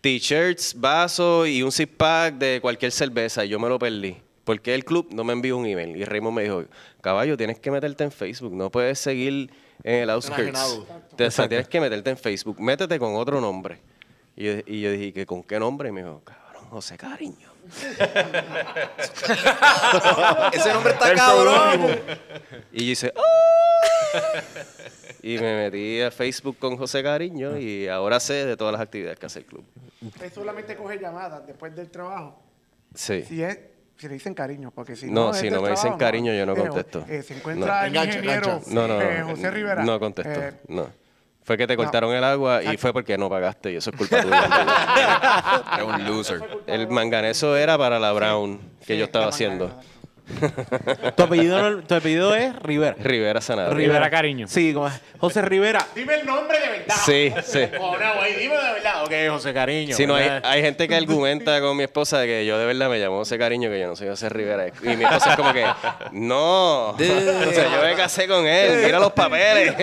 t-shirts, vasos y un six pack de cualquier cerveza. Y yo me lo perdí. Porque el club no me envió un email. Y Raymond me dijo, caballo, tienes que meterte en Facebook. No puedes seguir en el outskirts. Te- o sea, tienes que meterte en Facebook. Métete con otro nombre. Y yo, y yo dije, ¿que ¿con qué nombre? Y me dijo, cabrón, José Cariño. Ese nombre está cabrón. Y yo hice, "Ah". Y me metí a Facebook con José Cariño y ahora sé de todas las actividades que hace el club. Él solamente coge llamadas después del trabajo. Sí. Si es, si le dicen cariño, porque si No, no, si del no me dicen trabajo, cariño, yo no Eh, contesto. eh, se encuentra el Engancha, ingeniero engancha. No, no, eh, no. José Rivera. No contesto. Eh, no. Fue que te no. cortaron el agua y fue porque no pagaste y eso es culpa tuya. Era un loser. el manganeso era para la Brown que sí, yo estaba haciendo. Tu apellido, tu apellido es Rivera. Rivera Sanabria. Rivera Cariño. Sí, como José Rivera. Dime el nombre de verdad. Sí, sí. No, güey, dime de verdad. Ok, José Cariño. Sí, no, hay, hay gente que argumenta con mi esposa de que yo de verdad me llamo José Cariño, que yo no soy José Rivera. Y mi esposa es como que, no. O sea, yo me casé con él, mira los papeles.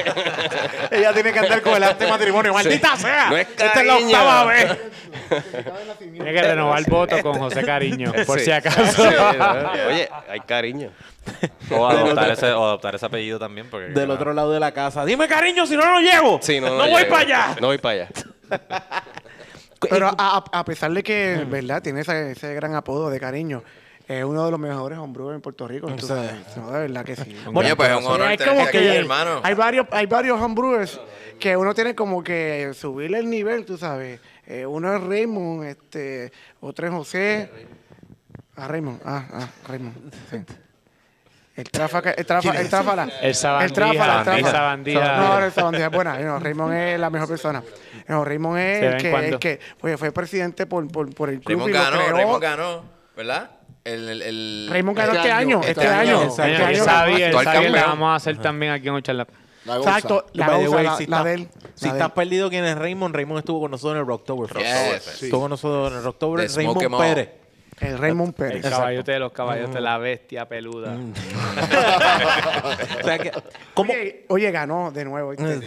Ella tiene que andar con el arte matrimonio. ¡Maldita sea! No es Esta es la cariño. octava vez. Tiene que renovar el voto con José Cariño, por Sí. si acaso. Oye, hay cariño. O adoptar, ese, o adoptar ese apellido también. Porque, Del otro lado de la casa. Dime cariño, si no, no llego. Sí, no, no, no voy llego. para allá. No voy para allá. Pero a, a- pesar de que, ¿verdad? Tiene ese, ese gran apodo de cariño. Es uno de los mejores homebrewers en Puerto Rico. No, de verdad que sí. Oye, pues es un honor hay aquí, hermano. hay varios, hay varios homebrewers que uno tiene como que subirle el nivel, tú sabes. Eh, uno es Raymond, este, otro es José. Ah, Raymond, ah, ah, Raymond. sí. El tráfaga, el tráfaga, el tráfala. El sabandija, tráfala, el el tráfala. sabandija. No, el sabandija es buena. No, Raymond es la mejor persona. No, Raymond es el que, el que oye, fue presidente por, por, por el club Raymond y lo ganó, creó. Raymond ganó, ¿verdad? El, el, el- Raymond ganó Este este año, este este año. año. Él sabía, él sabía que la vamos a hacer también aquí en Ocharla. La goza. Exacto, la, usa, way, la, si la está- de él. Si la estás perdido quién es Raymond, Raymond estuvo con nosotros en el Rocktober. Yes. Estuvo con nosotros en el Rocktober. Raymond. Pérez. El Raymond El Pérez. caballote de los caballotes, la bestia peluda. O sea que, ¿cómo? Oye, oye, ganó de nuevo. ¿viste?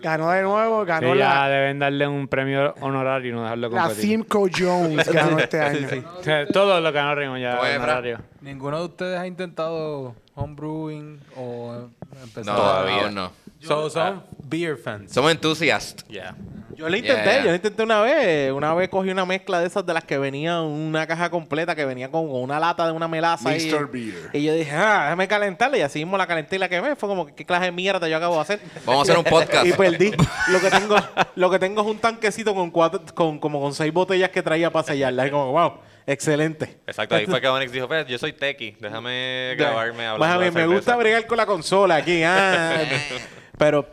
ganó de nuevo, ganó Sí, ya la, deben darle un premio honorario y no dejarlo la competir. Simcoe Jones. ganó este año. O sea, Todo lo ganó Raymond ya honorario. ¿Ninguno de ustedes ha intentado homebrewing o empezar? No, todavía no. So, son beer fans. Somos entusiastas. Yeah. Yo lo intenté, Yeah, yeah. yo lo intenté una vez. Una vez cogí una mezcla de esas de las que venía una caja completa, que venía con una lata de una melaza. ahí. Mr. Beer. Y yo dije, ah, déjame calentarla. Y así mismo la calenté y la quemé. Fue como, ¿qué clase de mierda yo acabo de hacer? Vamos a hacer un podcast. Y perdí. Lo que tengo, lo que tengo es un tanquecito con cuatro, con como con seis botellas que traía para sellarla. Y como, wow, excelente. Exacto, ahí fue que Onyx dijo, pues, yo soy tequi, déjame grabarme hablando Más a mí de me cerveza". gusta bregar con la consola aquí. ah. Pero,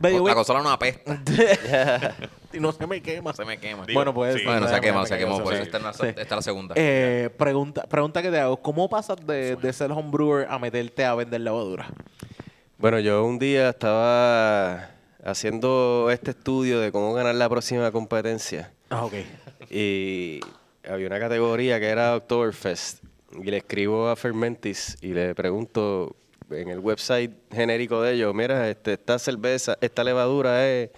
by the way, La consola no apesta. y no se me quema. Se me quema. Bueno, pues. Bueno, se ha quemado, se ha quemado. Sí. Por eso está en la, Sí. esta es la segunda. Eh, pregunta, pregunta que te hago. ¿Cómo pasas de, de ser homebrewer a meterte a vender levadura? Bueno, yo un día estaba haciendo este estudio de cómo ganar la próxima competencia. Ah, ok. Y había una categoría que era Oktoberfest. Y le escribo a Fermentis y le pregunto en el website genérico de ellos, mira, este, esta cerveza, esta levadura es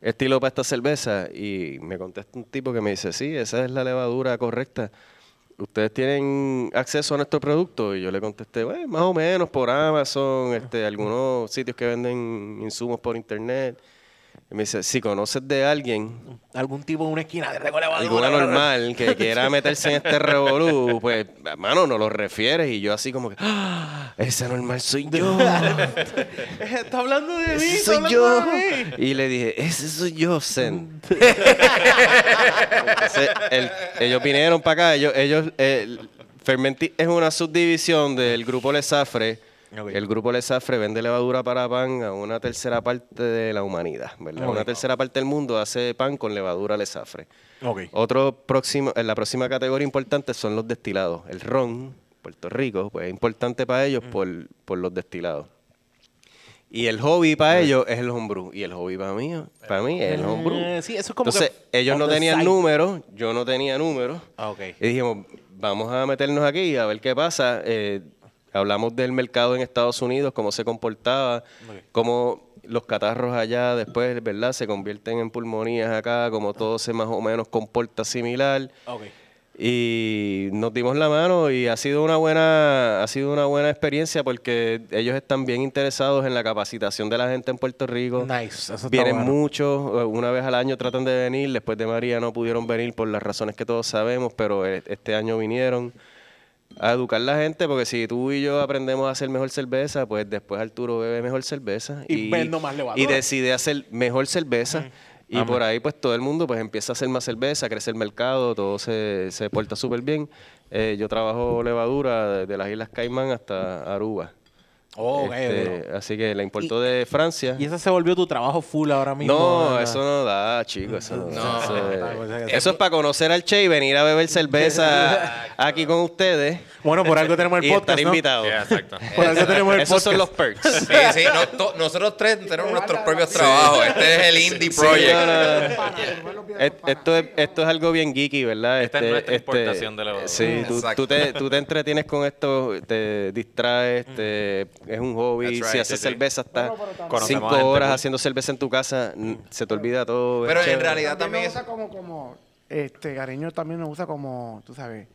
estilo para esta cerveza. Y me contesta un tipo que me dice, sí, esa es la levadura correcta. ¿Ustedes tienen acceso a nuestro producto? Y yo le contesté, bueno, más o menos por Amazon, este, algunos sitios que venden insumos por internet. Y me dice, si conoces de alguien, Algún tipo en una esquina de alguna normal que quiera meterse en este revolú, pues, hermano, nos lo refieres. Y yo así como que, ¡Ah, ese normal soy yo. Está hablando de mí. Ese soy yo. Y le dije, ese soy yo, Zen. Entonces, el- ellos vinieron para acá. Ellos, ellos el Fermenti es una subdivisión del grupo Lesafre. El grupo Lesafre vende levadura para pan a una tercera parte de la humanidad, ¿verdad? Una tercera parte del mundo hace pan con levadura Lesafre. Ok. Otro próximo, en la próxima categoría importante son los destilados. El ron, Puerto Rico, pues es importante para ellos por, por los destilados. Y el hobby para ellos es el homebrew. Y el hobby para mí, para mí es el homebrew. Eh, sí, eso es como Entonces, que ellos no tenían números, yo no tenía números. Ah. Y dijimos, vamos a meternos aquí a ver qué pasa. Eh, hablamos del mercado en Estados Unidos, cómo se comportaba, cómo los catarros allá después, ¿verdad? Se convierten en pulmonías acá, como todo se más o menos comporta similar. Y nos dimos la mano y ha sido una buena, ha sido una buena experiencia porque ellos están bien interesados en la capacitación de la gente en Puerto Rico. Nice. Eso Vienen bueno. muchos, eh, una vez al año tratan de venir, después de María no pudieron venir por las razones que todos sabemos, pero eh, este año vinieron a educar a la gente, porque si tú y yo aprendemos a hacer mejor cerveza, pues después Arturo bebe mejor cerveza Y vendo más levadura. y decide hacer mejor cerveza. Y por ahí pues todo el mundo pues empieza a hacer más cerveza, crece el mercado, todo se, se porta súper bien. Eh, yo trabajo levadura desde las Islas Caimán hasta Aruba. Oh, Este, así que la importó de Francia. Y ese se volvió tu trabajo full ahora mismo. No, ¿verdad? eso no da, chico. Eso, no, da. Eso, no, es, eso es para conocer al Che y venir a beber cerveza aquí con ustedes. Bueno, por algo tenemos el y podcast, estar ¿no? invitados. exacto. Por algo tenemos el Esos son los podcast. perks. Sí, sí, no, to- nosotros tres tenemos nuestros propios trabajos. Este es el Indie Sí, Project. no, no. Esto es, esto es algo bien geeky, ¿verdad? Esta es nuestra importación de levadura. Sí, tú, tú te, tú te entretienes con esto, te distraes, te- es un hobby. Si haces sí, sí. cerveza, estás Conocemos cinco gente, horas pues. haciendo cerveza en tu casa, se te olvida todo. Pero en chévere. realidad También también lo es... usa como, como, este, Gareño también nos usa como, tú sabes,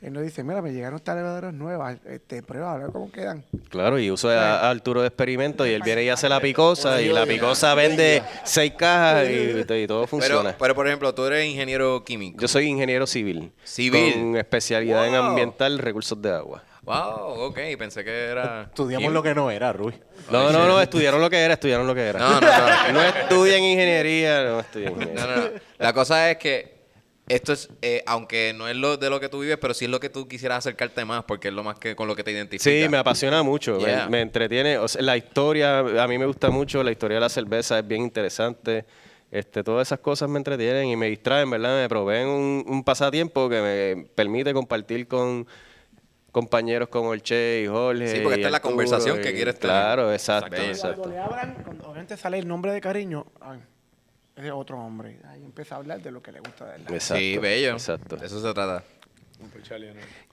él nos dice, mira, me llegaron estas levaduras nuevas, este, prueba, a ver cómo quedan. Claro, y uso a, a Arturo de experimento y él viene y hace la picosa y la picosa vende seis cajas y, y todo Pero, funciona. pero, por ejemplo, tú eres ingeniero químico. Yo soy ingeniero civil. Civil. Con especialidad en ambiental, recursos de agua. Wow, ok. Pensé que era... Estudiamos lo que no era, Rui. No, no, no, estudiaron lo que era, estudiaron lo que era. No, no, no. No estudian ingeniería, no estudian No, ingeniería. no, no. La cosa es que esto es, eh, aunque no es lo de lo que tú vives, pero sí es lo que tú quisieras acercarte más, porque es lo más que con lo que te identificas. Sí, me apasiona mucho, me- entretiene. O sea, la historia, a mí me gusta mucho, la historia de la cerveza es bien interesante. Este, todas esas cosas me entretienen y me distraen, ¿verdad? Me proveen un, un pasatiempo que me permite compartir con compañeros como el Che y Jorge. Sí, porque esta es la conversación y- que quieres tener. Claro, exacto, Exacto. exacto. Cuando le hablan, cuando obviamente sale el nombre de cariño, ay, ese otro hombre. Ahí empieza a hablar de lo que le gusta de él. Exacto, Sí, bello. Exacto. De eso se trata.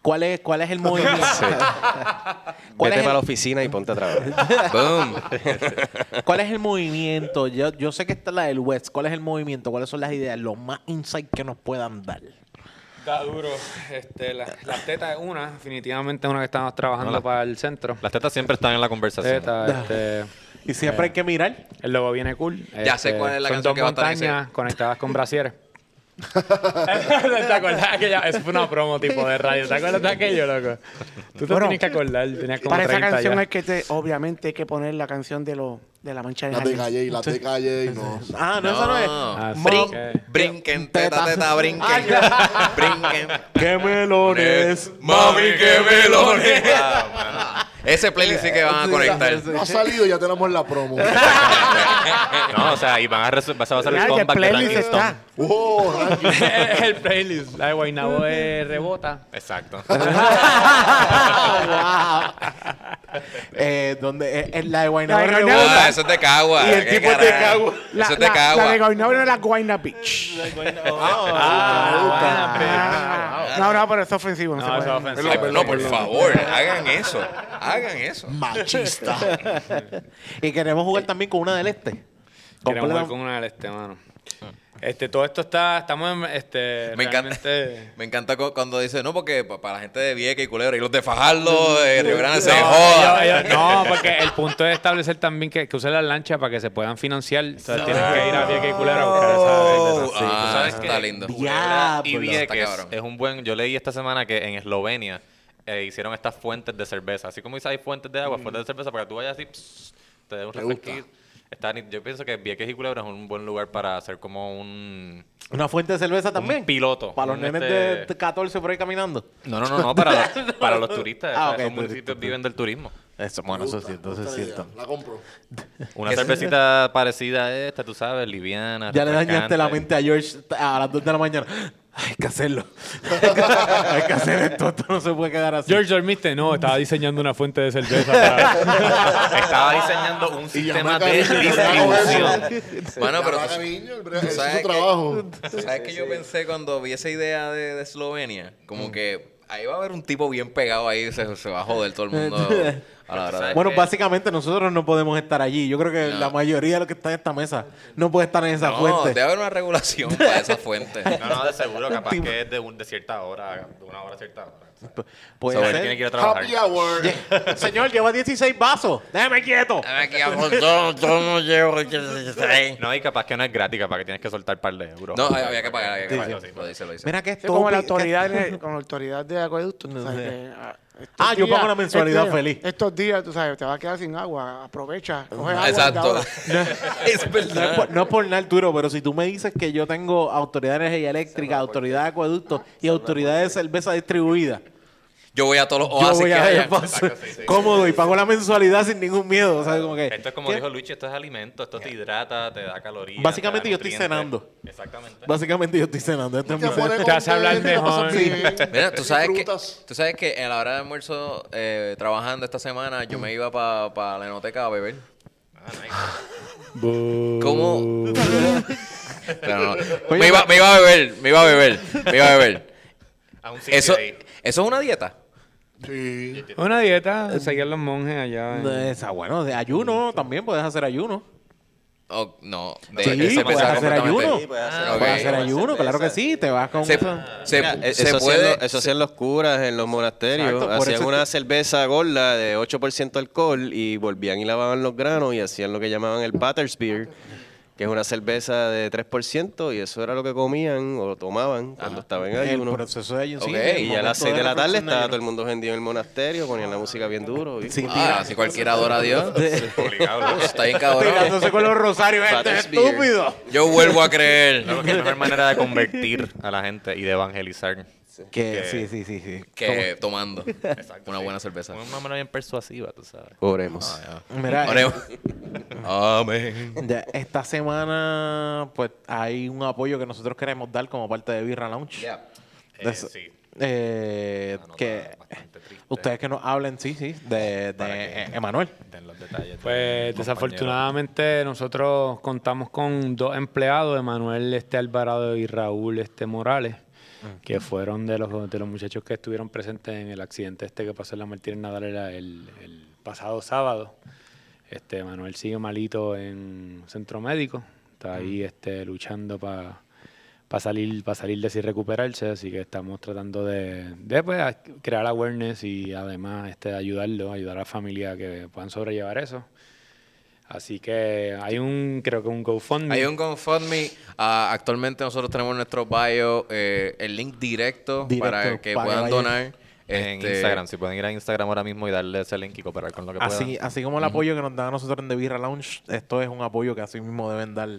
¿Cuál es, cuál es el movimiento? ¿Cuál Vete es para la oficina y ponte a trabajar. Boom. ¿Cuál es el movimiento? Yo, yo sé que está la del West. ¿Cuál es el movimiento? ¿Cuáles son las ideas? Los más insight que nos puedan dar. Está duro. Este, la, la teta es una, definitivamente es una que estamos trabajando para el centro. Las tetas siempre están en la conversación. Teta, este, Y siempre hay que mirar. el logo viene cool. Ya sé Este, cuál es la son canción dos que va a estar en ese. montañas conectadas con brasieres. ¿Te acuerdas que ya, Eso fue una promo tipo de radio. ¿Te acuerdas de aquello, loco? Tú te Bueno, tienes que acordar. Tenías como Para esa 30 canción ya. hay que, te, obviamente, hay que poner la canción de, lo, de la mancha de La de calle y la de calle y no. Ah, no, eso no es. Ah, sí, que- Brinquen, teta, teta, brinquen. Brinquen. ¡Qué melones! Mami, qué melones. Ah, Ese playlist sí que van a conectar. No ha salido, ya tenemos la promo. No, o sea, y van a resu- vas a hacer el Claro, que el comeback de playlist Stone. está. ¡Oh, el playlist. La de Guaynabo es rebota. Exacto. eh, donde es, es la de Guaynabo La de Rebota. Ah, eso es de Cagua. Y el ¿Qué tipo es de? Cagua. La, Eso es de Cagua. la de Guaynabo era la Guayna Beach. Ah, No, no, pero es ofensivo. No, eso puede. es ofensivo. No, por favor, hagan eso. Hagan eso. Machista. Y queremos jugar también con una del este. Queremos jugar con una del este, mano. Este, todo esto está, estamos en, este, Me encanta, me encanta cu- cuando dice, no, porque pa- para la gente de Vieques y Culebra y los de Fajardo, de Río Grande, se No, joda. no, porque el punto es establecer también que, que usen las lanchas para que se puedan financiar. Entonces tienen que ir a Vieques y Culebra a buscar esa. Ah, está lindo. Culebra y Vieques es un buen... Yo leí esta semana que en Eslovenia eh, hicieron estas fuentes de cerveza. Así como dice, hay fuentes de agua, fuentes de cerveza, para que tú vayas así, pss, te dé un refresquito. Está yo pienso que Vieques y Culebra es un buen lugar para hacer como un... Una fuente de cerveza también. Un piloto. Para los nenes este- de 14 por ahí caminando. No, no, no, no, para los, para los turistas. Ah, O sea, ok, esos municipios viven del turismo. Eso, bueno, eso es cierto, eso es Esta idea, cierto. La compro. Una cervecita parecida a esta, tú sabes, liviana. Ya le dañaste la mente a George a las 2 de la mañana. Hay que hacerlo. Hay que hacer esto. Esto no se puede quedar así. George, ¿dormiste? No, estaba diseñando una fuente de cerveza para... Estaba diseñando un sistema de distribución. Bueno, pero sabes ¿Sabes que yo pensé cuando vi esa idea de, de Eslovenia? Como que ahí va a haber un tipo bien pegado ahí, se, se va a joder todo el mundo a la hora de... Bueno, que- básicamente nosotros no podemos estar allí. Yo creo que No. la mayoría de los que están en esta mesa no puede estar en esa no, fuente. debe haber una regulación para esa fuente. No, no, de seguro, capaz que es de, un, de cierta hora, de una hora a cierta hora. Puede So, él ser. tiene que ir a trabajar. Happy hour. Señor, lleva 16 vasos. Déjeme quieto. No, y capaz que no es gratis, capaz que tienes que soltar un par de euros. No, había que pagar, había que Sí, pagar. sí. Lo dice, lo dice. Mira que Es esto. como la autoridad, de- como la autoridad de acueducto. tú sabes sé. que, ah, estos Ah, yo pago una mensualidad estos- feliz. Estos días, tú sabes, te vas a quedar sin agua. Aprovecha. Coge agua Exacto. ahora. es No es, verdad. por, no es por nada, Arturo, pero si tú me dices que yo tengo autoridad de energía eléctrica, autoridad de acueducto y autoridad de cerveza distribuida, Yo voy a todos los yo oasis que a cómodo y pago la mensualidad sin ningún miedo. O sea, como que, Esto es como ¿qué? dijo Luchi, esto es alimento, esto te hidrata, te da calorías. Básicamente da yo estoy cenando. Exactamente. Básicamente yo estoy cenando. Es mi Te. Te hace hablar mejor. Mira, tú sabes, que, tú sabes que en la hora de almuerzo, eh, trabajando esta semana, yo me iba para la enoteca a beber. ¿Cómo? Pero no. me, iba, me iba a beber, me iba a beber, me iba a beber. A un sitio Eso, ahí. eso es una dieta. Sí. Una dieta, seguían los monjes allá. en- Esa, bueno, de ayuno también puedes hacer ayuno. Oh, no, de, Sí, ese puedes pensaba hacer completamente- ayuno. Sí, puedes hacer Ah. Puedes hacer ayuno, claro que sí. Te vas con Se, se, Mira, se eso, puede. eso hacían los curas en los monasterios. Exacto, por hacían eso una es cerveza gorda de 8% alcohol y volvían y lavaban los granos y hacían lo que llamaban el Battersbeer, que es una cerveza de 3% y eso era lo que comían o tomaban cuando estaban en El ayuno. proceso de ayuno. sí, Ok, el Y a las momento 6 de la tarde reflexión de estaba ayuno. todo el mundo vendido en el monasterio, ponían la música bien duro. y- Sí, Ah, si cualquiera adora a Dios. Obligado. Está bien cabrón. Tirándose con los rosarios. Este es estúpido. Yo vuelvo a creer Claro que es la mejor manera de convertir a la gente y de evangelizar. Que, Que- sí, sí, sí, sí. que tomando Exacto, una sí. buena cerveza. Una manera bien persuasiva, tú sabes. Oremos. Mira, Oremos. Amén. Ya, esta semana, pues hay un apoyo que nosotros queremos dar como parte de Birra Lounge. Ya. De Eh, sí. eh, que bastante triste. ustedes que nos hablen, sí, sí, de, de eh, Emanuel. Den los detalles. de mi Pues desafortunadamente nosotros contamos con dos empleados, Emanuel este Alvarado y Raúl este Morales, que fueron de los, de los muchachos que estuvieron presentes en el accidente este que pasó en la Martínez Nadal el, el pasado sábado. Este Manuel sigue malito en centro médico, está ahí este, luchando para salir, para salir de sí y recuperarse, así que estamos tratando de, de, pues, crear awareness y además este, ayudarlo, ayudar a la familia a que puedan sobrellevar eso. Así que hay un, creo que un GoFundMe. Hay un GoFundMe. Ah, actualmente nosotros tenemos en nuestro bio eh, el link directo, Directo, para que para puedan donar. En Este, Instagram, si pueden ir a Instagram ahora mismo y darle ese link y cooperar con lo que Así, puedan. así como el apoyo que nos dan a nosotros en The Birra Lounge, esto es un apoyo que así mismo deben dar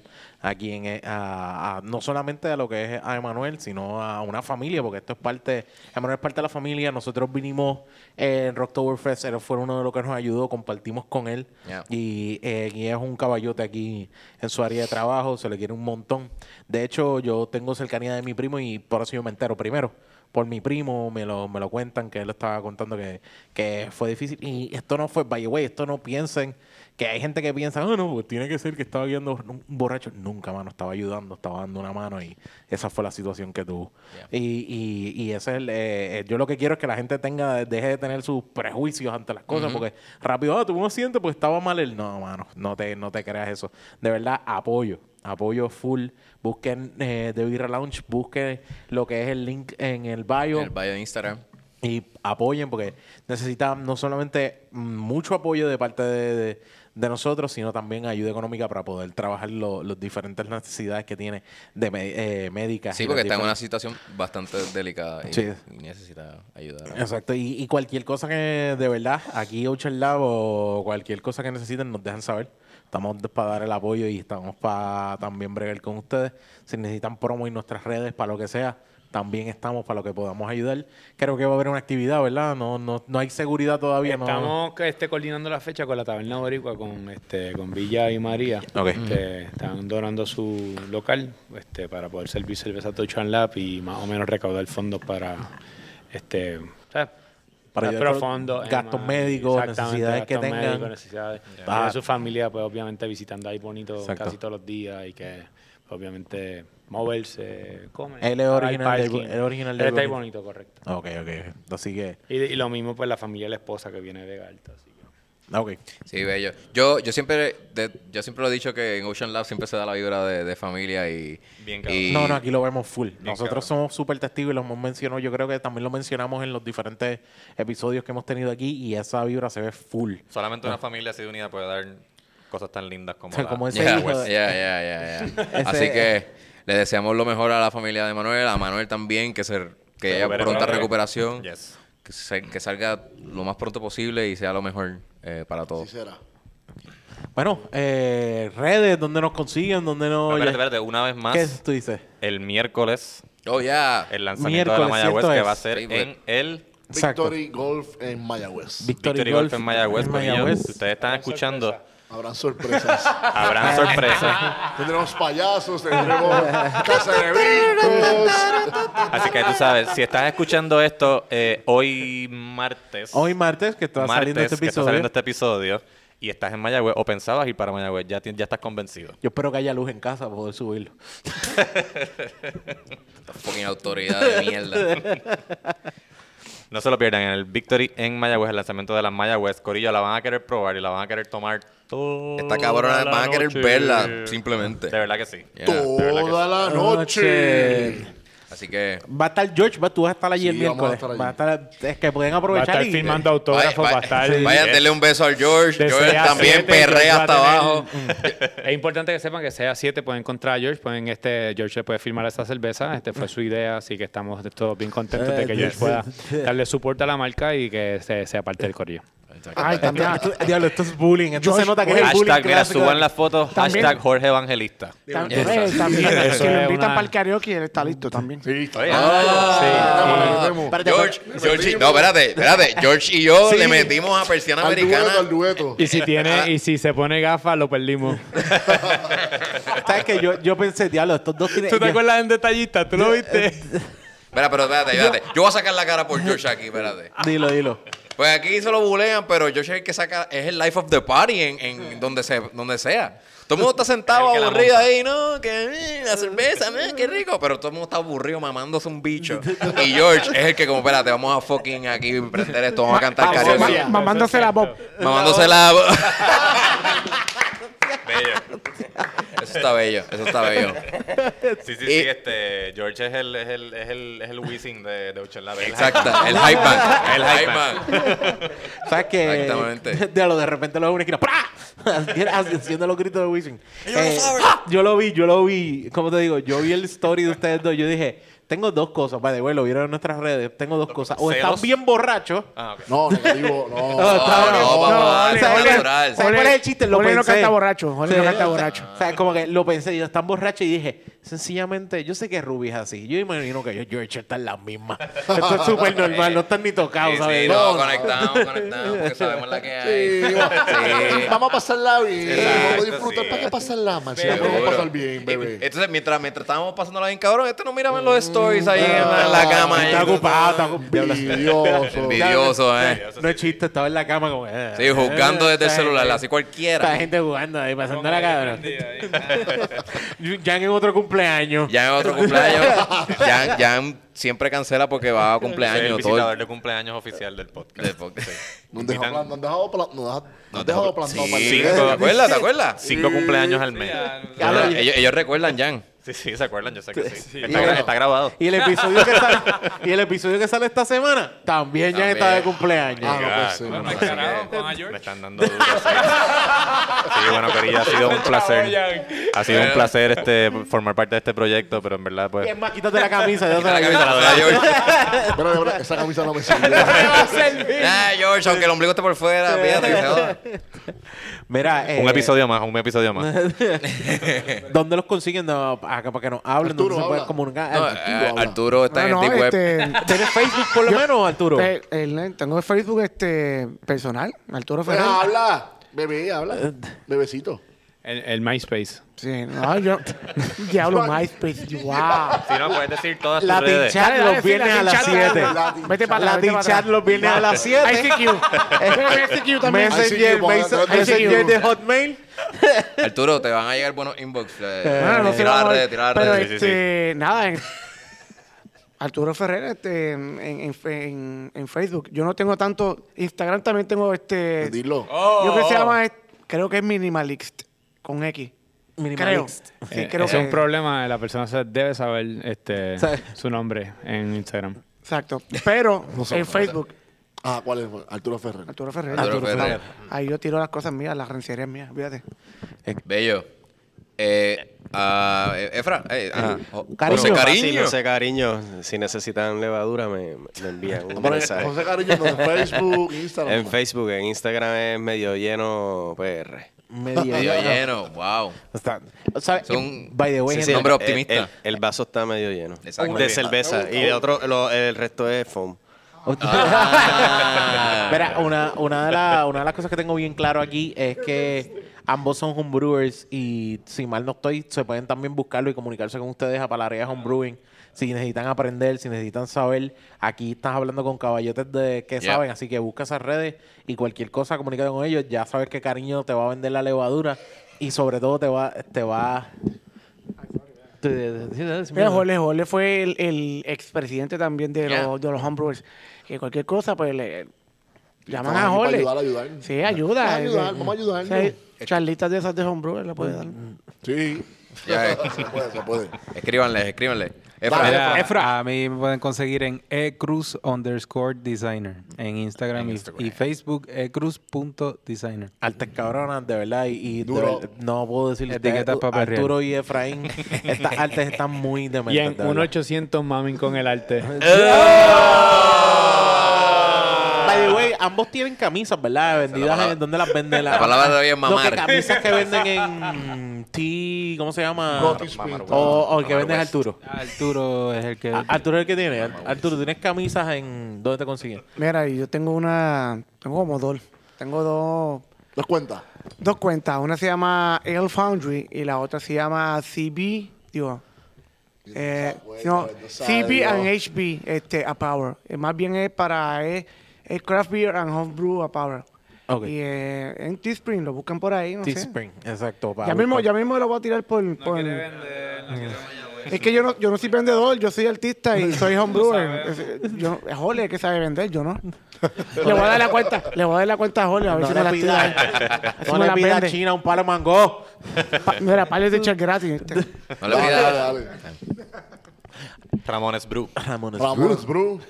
aquí en, eh, a, a- no solamente a lo que es a Emanuel, sino a una familia, porque esto es parte, Emanuel es parte de la familia. Nosotros vinimos eh, en Rocktoberfest, él fue uno de los que nos ayudó, compartimos con él Yeah. y, eh, y es un caballote aquí en su área de trabajo, se le quiere un montón. De hecho, yo tengo cercanía de mi primo y por eso yo me entero primero. Por mi primo me lo, me lo cuentan, que él estaba contando que, que fue difícil. Y esto no fue, by the way, esto no piensen que hay gente que piensa, ah, no, pues tiene que ser que estaba guiando un borracho. Nunca, mano, estaba ayudando, estaba dando una mano y esa fue la situación que tuvo. Y, y, y ese es el, eh, eh, yo lo que quiero es que la gente tenga, deje de tener sus prejuicios ante las cosas, porque rápido, ah, tuvo un accidente, pues estaba mal él. No, mano, no te, no te creas eso. De verdad, apoyo. Apoyo full. Busquen eh, The Birra Lounge, busquen lo que es el link en el bio. En el bio de Instagram. y apoyen porque necesitan no solamente mucho apoyo de parte de, de- de nosotros, sino también ayuda económica para poder trabajar lo- las diferentes necesidades que tiene de eh, médicas. Sí, porque está en una situación bastante delicada y, Sí. y necesita ayuda. Exacto, y, y cualquier cosa que de verdad, aquí Ocean Lab o cualquier cosa que necesiten, nos dejan saber. Estamos para dar el apoyo y estamos para también bregar con ustedes. Si necesitan promo en nuestras redes, para lo que sea, también estamos para lo que podamos ayudar. Creo que va a haber una actividad, ¿verdad? No, no, no hay seguridad todavía. no- Estamos este, coordinando la fecha con la Taberna Boricua, con, este, con Villa y María. Ok. Este, están donando su local este, para poder servir cerveza Touch Lab y más o menos recaudar fondos para este, ¿sabes? Para ayudar en gastos médicos, necesidades que gastos tengan. médicos, necesidades. Ah. Y a su familia, pues obviamente visitando ahí bonito Exacto. casi todos los días y que pues, obviamente moverse, comer. Él es original de- parking. él original de está ahí Bonito. correcto. Ok, ok. Así que, Y, y lo mismo pues la familia de la esposa que viene de Galta. Así que. ok. Sí, bello. Yo, yo siempre de- yo siempre lo he dicho que en Ocean Lab siempre se da la vibra de, de familia y... Bien cabrón. y- No, no, aquí lo vemos full. Nosotros cabrón. somos súper testigos y lo hemos mencionado. Yo creo que también lo mencionamos en los diferentes episodios que hemos tenido aquí y esa vibra se ve full. Solamente una familia así de unida puede dar cosas tan lindas como, O sea, la- como ese Ya, hijo de- ya, ya, ya, ya. Ese- Así que le deseamos lo mejor a la familia de Manuel, a Manuel también, que, se, que haya pronta recuperación, Yes. que, se- que salga lo más pronto posible y sea lo mejor eh, para Así todos. será. Bueno, eh, redes, ¿dónde nos consiguen? ¿Dónde nos...? Espérate, espérate, una vez más, ¿Qué tú dices? el miércoles, Oh, ya. el lanzamiento de la Miércoles, Mayagüez que es. va a ser Sí, en el Exacto. Victory Golf en Mayagüez. Victory, Victory Golf en Mayagüez. en. Mayagüez. Si ustedes están escuchando, Habrán sorpresas. habrán sorpresas. tendremos payasos, tendremos casa de brincos. Así que tú sabes, si estás escuchando esto eh, hoy martes, Hoy martes, que está martes, saliendo este que está episodio. saliendo este episodio, y estás en Mayagüez o pensabas ir para Mayagüez, ya, ya estás convencido. Yo espero que haya luz en casa para poder subirlo. Esta fucking autoridad de mierda. No se lo pierdan en el Victory en Mayagüez, el lanzamiento de las Mayagüez. Corillo, la van a querer probar y la van a querer tomar toda Esta cabrona la van a querer noche. verla, simplemente. De verdad que sí. De verdad que Toda la noche. Así que Va a estar George, va, tú vas a estar allí Sí, el vamos a miércoles. estar allí. Va a estar, es que pueden Va a aprovechar estar y- firmando autógrafos, Vaya- va a estar... vaya- vayan, denle un beso al George. De George a también siete, George perrea va a hasta tener- abajo. Es importante que sepan que sea 7 pueden encontrar a George, pueden este George le puede firmar esa cerveza, este fue su idea, así que estamos todos bien contentos de que George pueda darle soporte a la marca y que se- sea parte del corillo. Ay, también. Esto- diablo, esto es bullying. Esto George, se nota que es el bullying Hashtag, mira, clásico. suban las fotos. También- Hashtag Jorge Evangelista. Tam- Yes. eh, también, Eso que lo es invitan una- para el karaoke y él está listo también. Sí, Ah, Espérate, George, pero- George, y- no, espérate, espérate. George y yo Sí. le metimos a persiana al dueto, americana. al dueto. Y si tiene y si se pone gafas lo perdimos. ¿Sabes que yo, yo pensé, diablo, estos dos tienen... ¿Tú te yo- acuerdas en detallista? ¿Tú lo viste? Espera, pero espérate, espérate. Yo voy a sacar la cara por George aquí, espérate. Dilo, dilo. Pues aquí se lo bulean, pero George es el que saca, es el life of the party en, en donde, se, donde sea. Todo el mundo está sentado El aburrido ahí, ¿no? Que eh, la cerveza, eh, qué rico. Pero todo el mundo está aburrido mamándose un bicho. Y George es el que, como, espérate, vamos a fucking aquí prender esto, vamos a cantar karaoke. ma- Mamándose la bob. Mamándose la. bello. Eso está bello, eso está bello. Sí, sí, Y- sí. Este, George es el, es el, es el, es el Wisin de, de Ocho en la Vela. Exacto, el hype man. El hype man. ¿Sabes que Exactamente. Diablo, de repente lo veo en una esquina. ¡pra! Haciendo los gritos de Wisin. Eh, yo lo vi, yo lo vi. ¿Cómo te digo? Yo vi el story de ustedes dos. Yo dije, tengo dos cosas. The way, lo vieron en nuestras redes. Tengo dos cosas. O están ¿Celos? bien borrachos. Ah, ok. No, negativo, no. No, está- no, no, papá, ¿sabes cuál es- natural. ¿Sabes cuál es el chiste? Lo Jorge no pensé. canta borracho. Jorge no Sí, canta borracho. O sea, como que lo pensé, yo están borrachos y dije, sencillamente, yo sé que Ruby es así. Yo imagino que yo y George están las mismas. Esto es súper normal, no están ni tocados, Sí, ¿sabes? sí, No, no, conectamos, conectamos, porque sabemos la que hay. Sí, Sí. Vamos a pasarla bien. Exacto, vamos a disfrutar. sí. ¿Para qué pasarla mal? Si la podemos pasar bien, bebé. Entonces, mientras, mientras estábamos pasándola bien cabrón, este no miraba en los stories ahí en la, en la cama. Está ocupado, está ocupado. Envidioso. Envidioso, eh. No es chiste, estaba en la cama como... eh, Sí, juzgando desde el esta celular, gente- así cualquiera. gente jugando ahí, pasando la cabra. Ya en otro cumpleaños cumpleaños. Ya en otro cumpleaños. ya, ya siempre cancela porque va a cumpleaños. todo visitador el- de cumpleaños oficial del podcast. del podcast. Nos han dejado Invitan- plan- nos han dejado plan- nos han- nos No han te dejado acu- plantado Sí, para el cinco. ¿Te acuerdas? ¿Te acuerdas? Cinco cumpleaños al mes. Ellos- ellos recuerdan, Jan. Sí, sí, se acuerdan, yo sé que sí. Está, gra- está grabado. Y el episodio que sale, y el episodio que sale esta semana también ya También. está de cumpleaños. Ah, no, pues sí. Bueno, no, así no. Carajo, que Juan a George. Me están dando duro. Sí, Sí, bueno, Corilla, ha sido un placer. Ha sido un placer este formar parte de este proyecto, pero en verdad, pues. Es más, quítate la camisa. Ya se La la camisa la doy a George. Espera, espera, esa camisa no me sirve. Ah, George, aunque el ombligo esté por fuera, fíjate que se joda. Mira, eh, Un episodio más, un episodio más. ¿Dónde los consiguen? No, acá para que nos hablen, Arturo, ¿dónde se pueden habla. comunicar? No, Arturo, eh, habla. Arturo está en No, el no, deep web. este, ¿Tienes Facebook por lo Yo- menos, Arturo? eh, el- tengo el Facebook este personal, Arturo Pues Ferrer. habla. Bebé, habla. Bebecito. El, el MySpace. Sí, no, yo diablo MySpace, wow. Si no, puedes decir todas tus Latin redes. Chat Dale, dale, los sí, viernes a las Chat, 7. Latin Vete para allá, vete Latin para Chat atrás. los viernes a las 7. ICQ. ICQ también. Messenger, Messenger, Messenger de Hotmail. Arturo, te van a llegar buenos inbox. eh, Bueno, no sé, tira las vamos a ver. redes, tira las Pero redes. este, nada, en- Arturo Ferrer este, en, en, en- en Facebook. Yo no tengo tanto. Instagram también tengo este. Dilo. Yo creo que se llama, creo que es Minimalist, con X. Creo. Sí, Eh, creo ese que es un problema. La persona se debe saber este, ¿Sabe? su nombre en Instagram. Exacto. Pero sé, en Facebook, Ah, ¿cuál es? Arturo Ferrer. Arturo Ferrer. Arturo Ferrer. Ahí yo tiro las cosas mías, las rencierías mías, fíjate. Bello. Eh, ah, eh, Efra, eh, ah, oh, Cariño. José Fácil, Cariño. José Cariño. Si necesitan levadura, me, me envían un mensaje. José Cariño no, en Facebook, Instagram. En Facebook, en Instagram es medio lleno PR. Medio Medio lleno. lleno, wow. Está- ¿sabes? Son- By the way, Sí, sí, nombre el- optimista. El, el vaso está medio lleno. Exacto. De cerveza. Y de otro, lo- el resto es foam. Ah. Mira, una, una, de la- una de las cosas que tengo bien claro aquí es que ambos son homebrewers y si mal no estoy, se pueden también buscarlo y comunicarse con ustedes a Palareas Homebrewing. Si necesitan aprender, si necesitan saber, aquí estás hablando con caballotes de que Yeah. saben, así que busca esas redes y cualquier cosa, comunícate con ellos. Ya sabes que cariño te va a vender la levadura y sobre todo te va, te va. Mira, Jorge, Jorge fue el, el expresidente también de, Yeah. los, de los homebrewers. Que cualquier cosa, pues le llaman a Jorge. ayudar, ayudar. Sí, ayuda. Vamos a ayudar, Eh, vamos a sí, charlitas de esas de homebrewers le puede dar. Sí. Ya, eh. Se puede, se puede. Escríbanle, escríbanle. Efra, A mí me pueden conseguir en ecruz underscore designer en Instagram, En y- Instagram. Y, Facebook ecruz.designer. Artes cabronas, de verdad. Y, y de Duro. no puedo decirle Etiquetas pa' perrear. Arturo y Efraín, estas artes están muy Y dementes. en de verdad. 1800 mamin con el arte. By the way, ambos tienen camisas, ¿verdad? Vendidas en ¿dónde las venden? la palabra de hoy es que mamar. camisas que venden en T, ¿cómo se llama? O, o el que vende es. Arturo. Arturo es el que... A- Arturo es el que tiene. Ar- Arturo, ¿tienes camisas en dónde te consiguen? Mira, y yo tengo una. Tengo como dos. Tengo dos. ¿Das cuenta? Dos cuentas. Una se llama Ale Foundry y la otra se llama CB. Digo. Eh, no, CB and HB este, a Power. Eh, más bien es para es, es Craft Beer and Homebrew a Power. Ok. Y eh, en Teespring lo buscan por ahí, no sé. Teespring, exacto. Ya mismo, ya mismo lo voy a tirar por. por- es que yo no, yo no soy vendedor, yo soy artista y soy homebrewer. Es- yo, es el que sabe vender, yo no. le voy a dar la cuenta, le voy a dar la cuenta a Jorge a ver No si me la pida- tira. No le pida a. China un palo mango. Pa- mira, pares de echar gratis. no le dale. Ramones Brew. Ramones. Ramones Brew.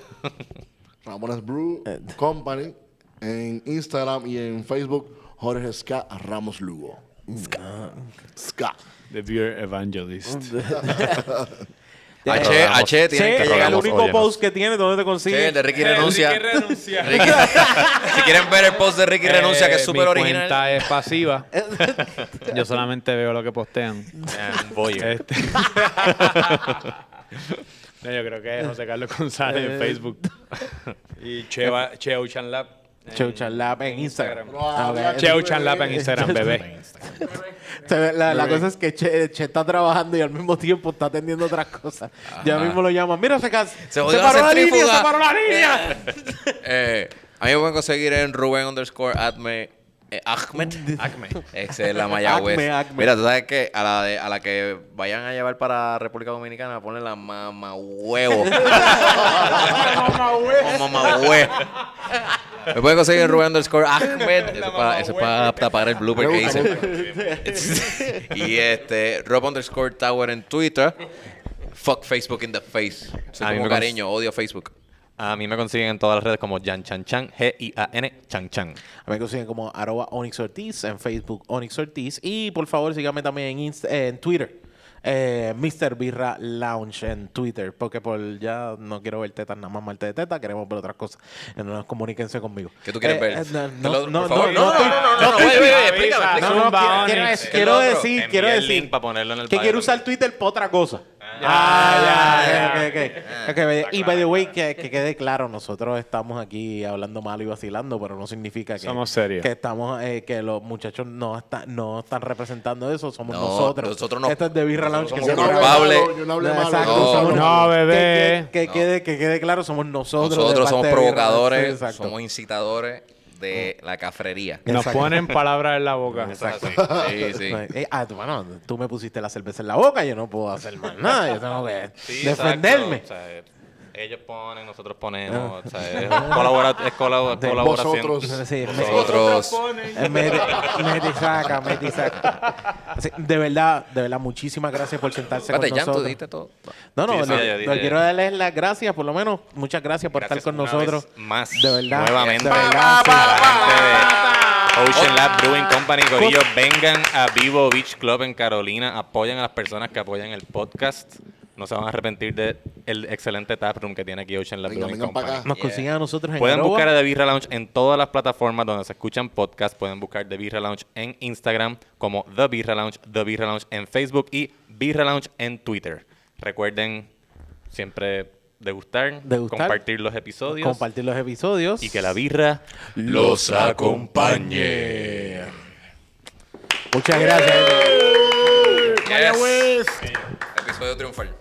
Ramones Brew Eh. Company. En Instagram y en Facebook, Jorge Ska Ramos Lugo. Ska. The Beer Evangelist. H, H, tienen Che, que el llegar. único óyenos. post que tiene, ¿dónde te Sí, consigues? el de Ricky renuncia. renuncia. Ricky- si quieren ver el post de Ricky renuncia, que es Eh, súper Mi original. cuenta es pasiva. Yo solamente veo lo que postean. Voyeur. Este- No, yo creo que es José Carlos González en Facebook. Y Cheo Cheo Chanlap. en- Cheuchan Lab en Instagram. No, Ah, ok. habla- Cheo Chanlap en Instagram, bebé. Se ve- La, la cosa es que che, Che está trabajando y al mismo tiempo está atendiendo otras cosas. Ya mismo lo llaman. Mira, se, cas- Se jodió la paró la línea, centrífuga. se paró la línea. Eh, a mí me pueden conseguir en Rubén underscore Atme Eh, Ahmed. Esa es la Mayagüez. Acme, Acme. Mira, tú sabes que a la, de- a la que vayan a llevar para República Dominicana, ponle la mamá huevo. mamá huevo. Me pueden conseguir en Rubén underscore Ahmed. Eso es para, eso es para tapar el blooper que hice. y este, Rob underscore Tower en Twitter. Fuck Facebook in the face. Soy A mí como cariño, odio Facebook. A mí me consiguen en todas las redes como Jan Chan Chan, G-I-A-N Chan Chan. Me consiguen como arroba Onyx Ortiz en Facebook Onyx Ortiz. Y por favor síganme también en, eh, Twitter. Eh, Mr. Birra Lounge en Twitter. Porque por ya no quiero ver tetas, nada más malte de teta. Queremos ver otras cosas. Eh, No, comuníquense conmigo. ¿Qué tú quieres Eh, ver? eh, no, Te no, lo- no, por favor. no, No, no, estoy- no, no, no, no, oye, oye, explícame, No, explícame. no, Zumba, quiero, quiero Onyx. decir- quiero El otro. decir, Envía quiero el decir link para ponerlo en el que bio. quiero usar Twitter para otra cosa. Ah, Ah, ya, ok, ok, ok. Ok, Y by the way, que, que quede claro, nosotros estamos aquí hablando mal y vacilando, pero no significa que, Somos serios. que estamos, eh, que los muchachos no están, no están representando eso, somos No, nosotros. nosotros no- Esto es de Birra Lounge. que somos culpables. no No, somos- no, que- bebé. Que, que quede, que quede claro, somos nosotros. Nosotros somos provocadores, somos incitadores de la cafrería. Nos Exacto. ponen palabras en la boca. Sí, sí. Eh, ah, tú, bueno, tú me pusiste la cerveza en la boca, yo no puedo hacer más nada, yo tengo que Sí, defenderme. exacto. O sea, ellos ponen, nosotros ponemos. O sea, es, colabora- es colabo- De colaboración. vosotros. Sí, saca. Sí, de verdad, de verdad, muchísimas gracias por sentarse espérate, con nosotros. dijiste todo. No, no, Sí, sí, no, no, dije. quiero darles las gracias, por lo menos. Muchas gracias por Gracias estar con una nosotros. vez Más. De verdad. Nuevamente. De verdad, Ocean Lab Brewing Company, Corillo, vengan a Vivo Beach Club en Carolina. Apoyen a las personas que apoyan el podcast. No se van a arrepentir del el excelente taproom que tiene aquí Ocean Lab Venga, Brewing vengan para Company. acá. Nos consiguen a nosotros en Pueden arroba. buscar a The Birra Lounge en todas las plataformas donde se escuchan podcasts. Pueden buscar The Birra Lounge en Instagram como The Birra Lounge, The Birra Lounge en Facebook y Birra Lounge en Twitter. Recuerden siempre degustar, Degustar, compartir los episodios compartir los episodios. y que la birra los acompañe. Muchas gracias. Yes. Episodio triunfal.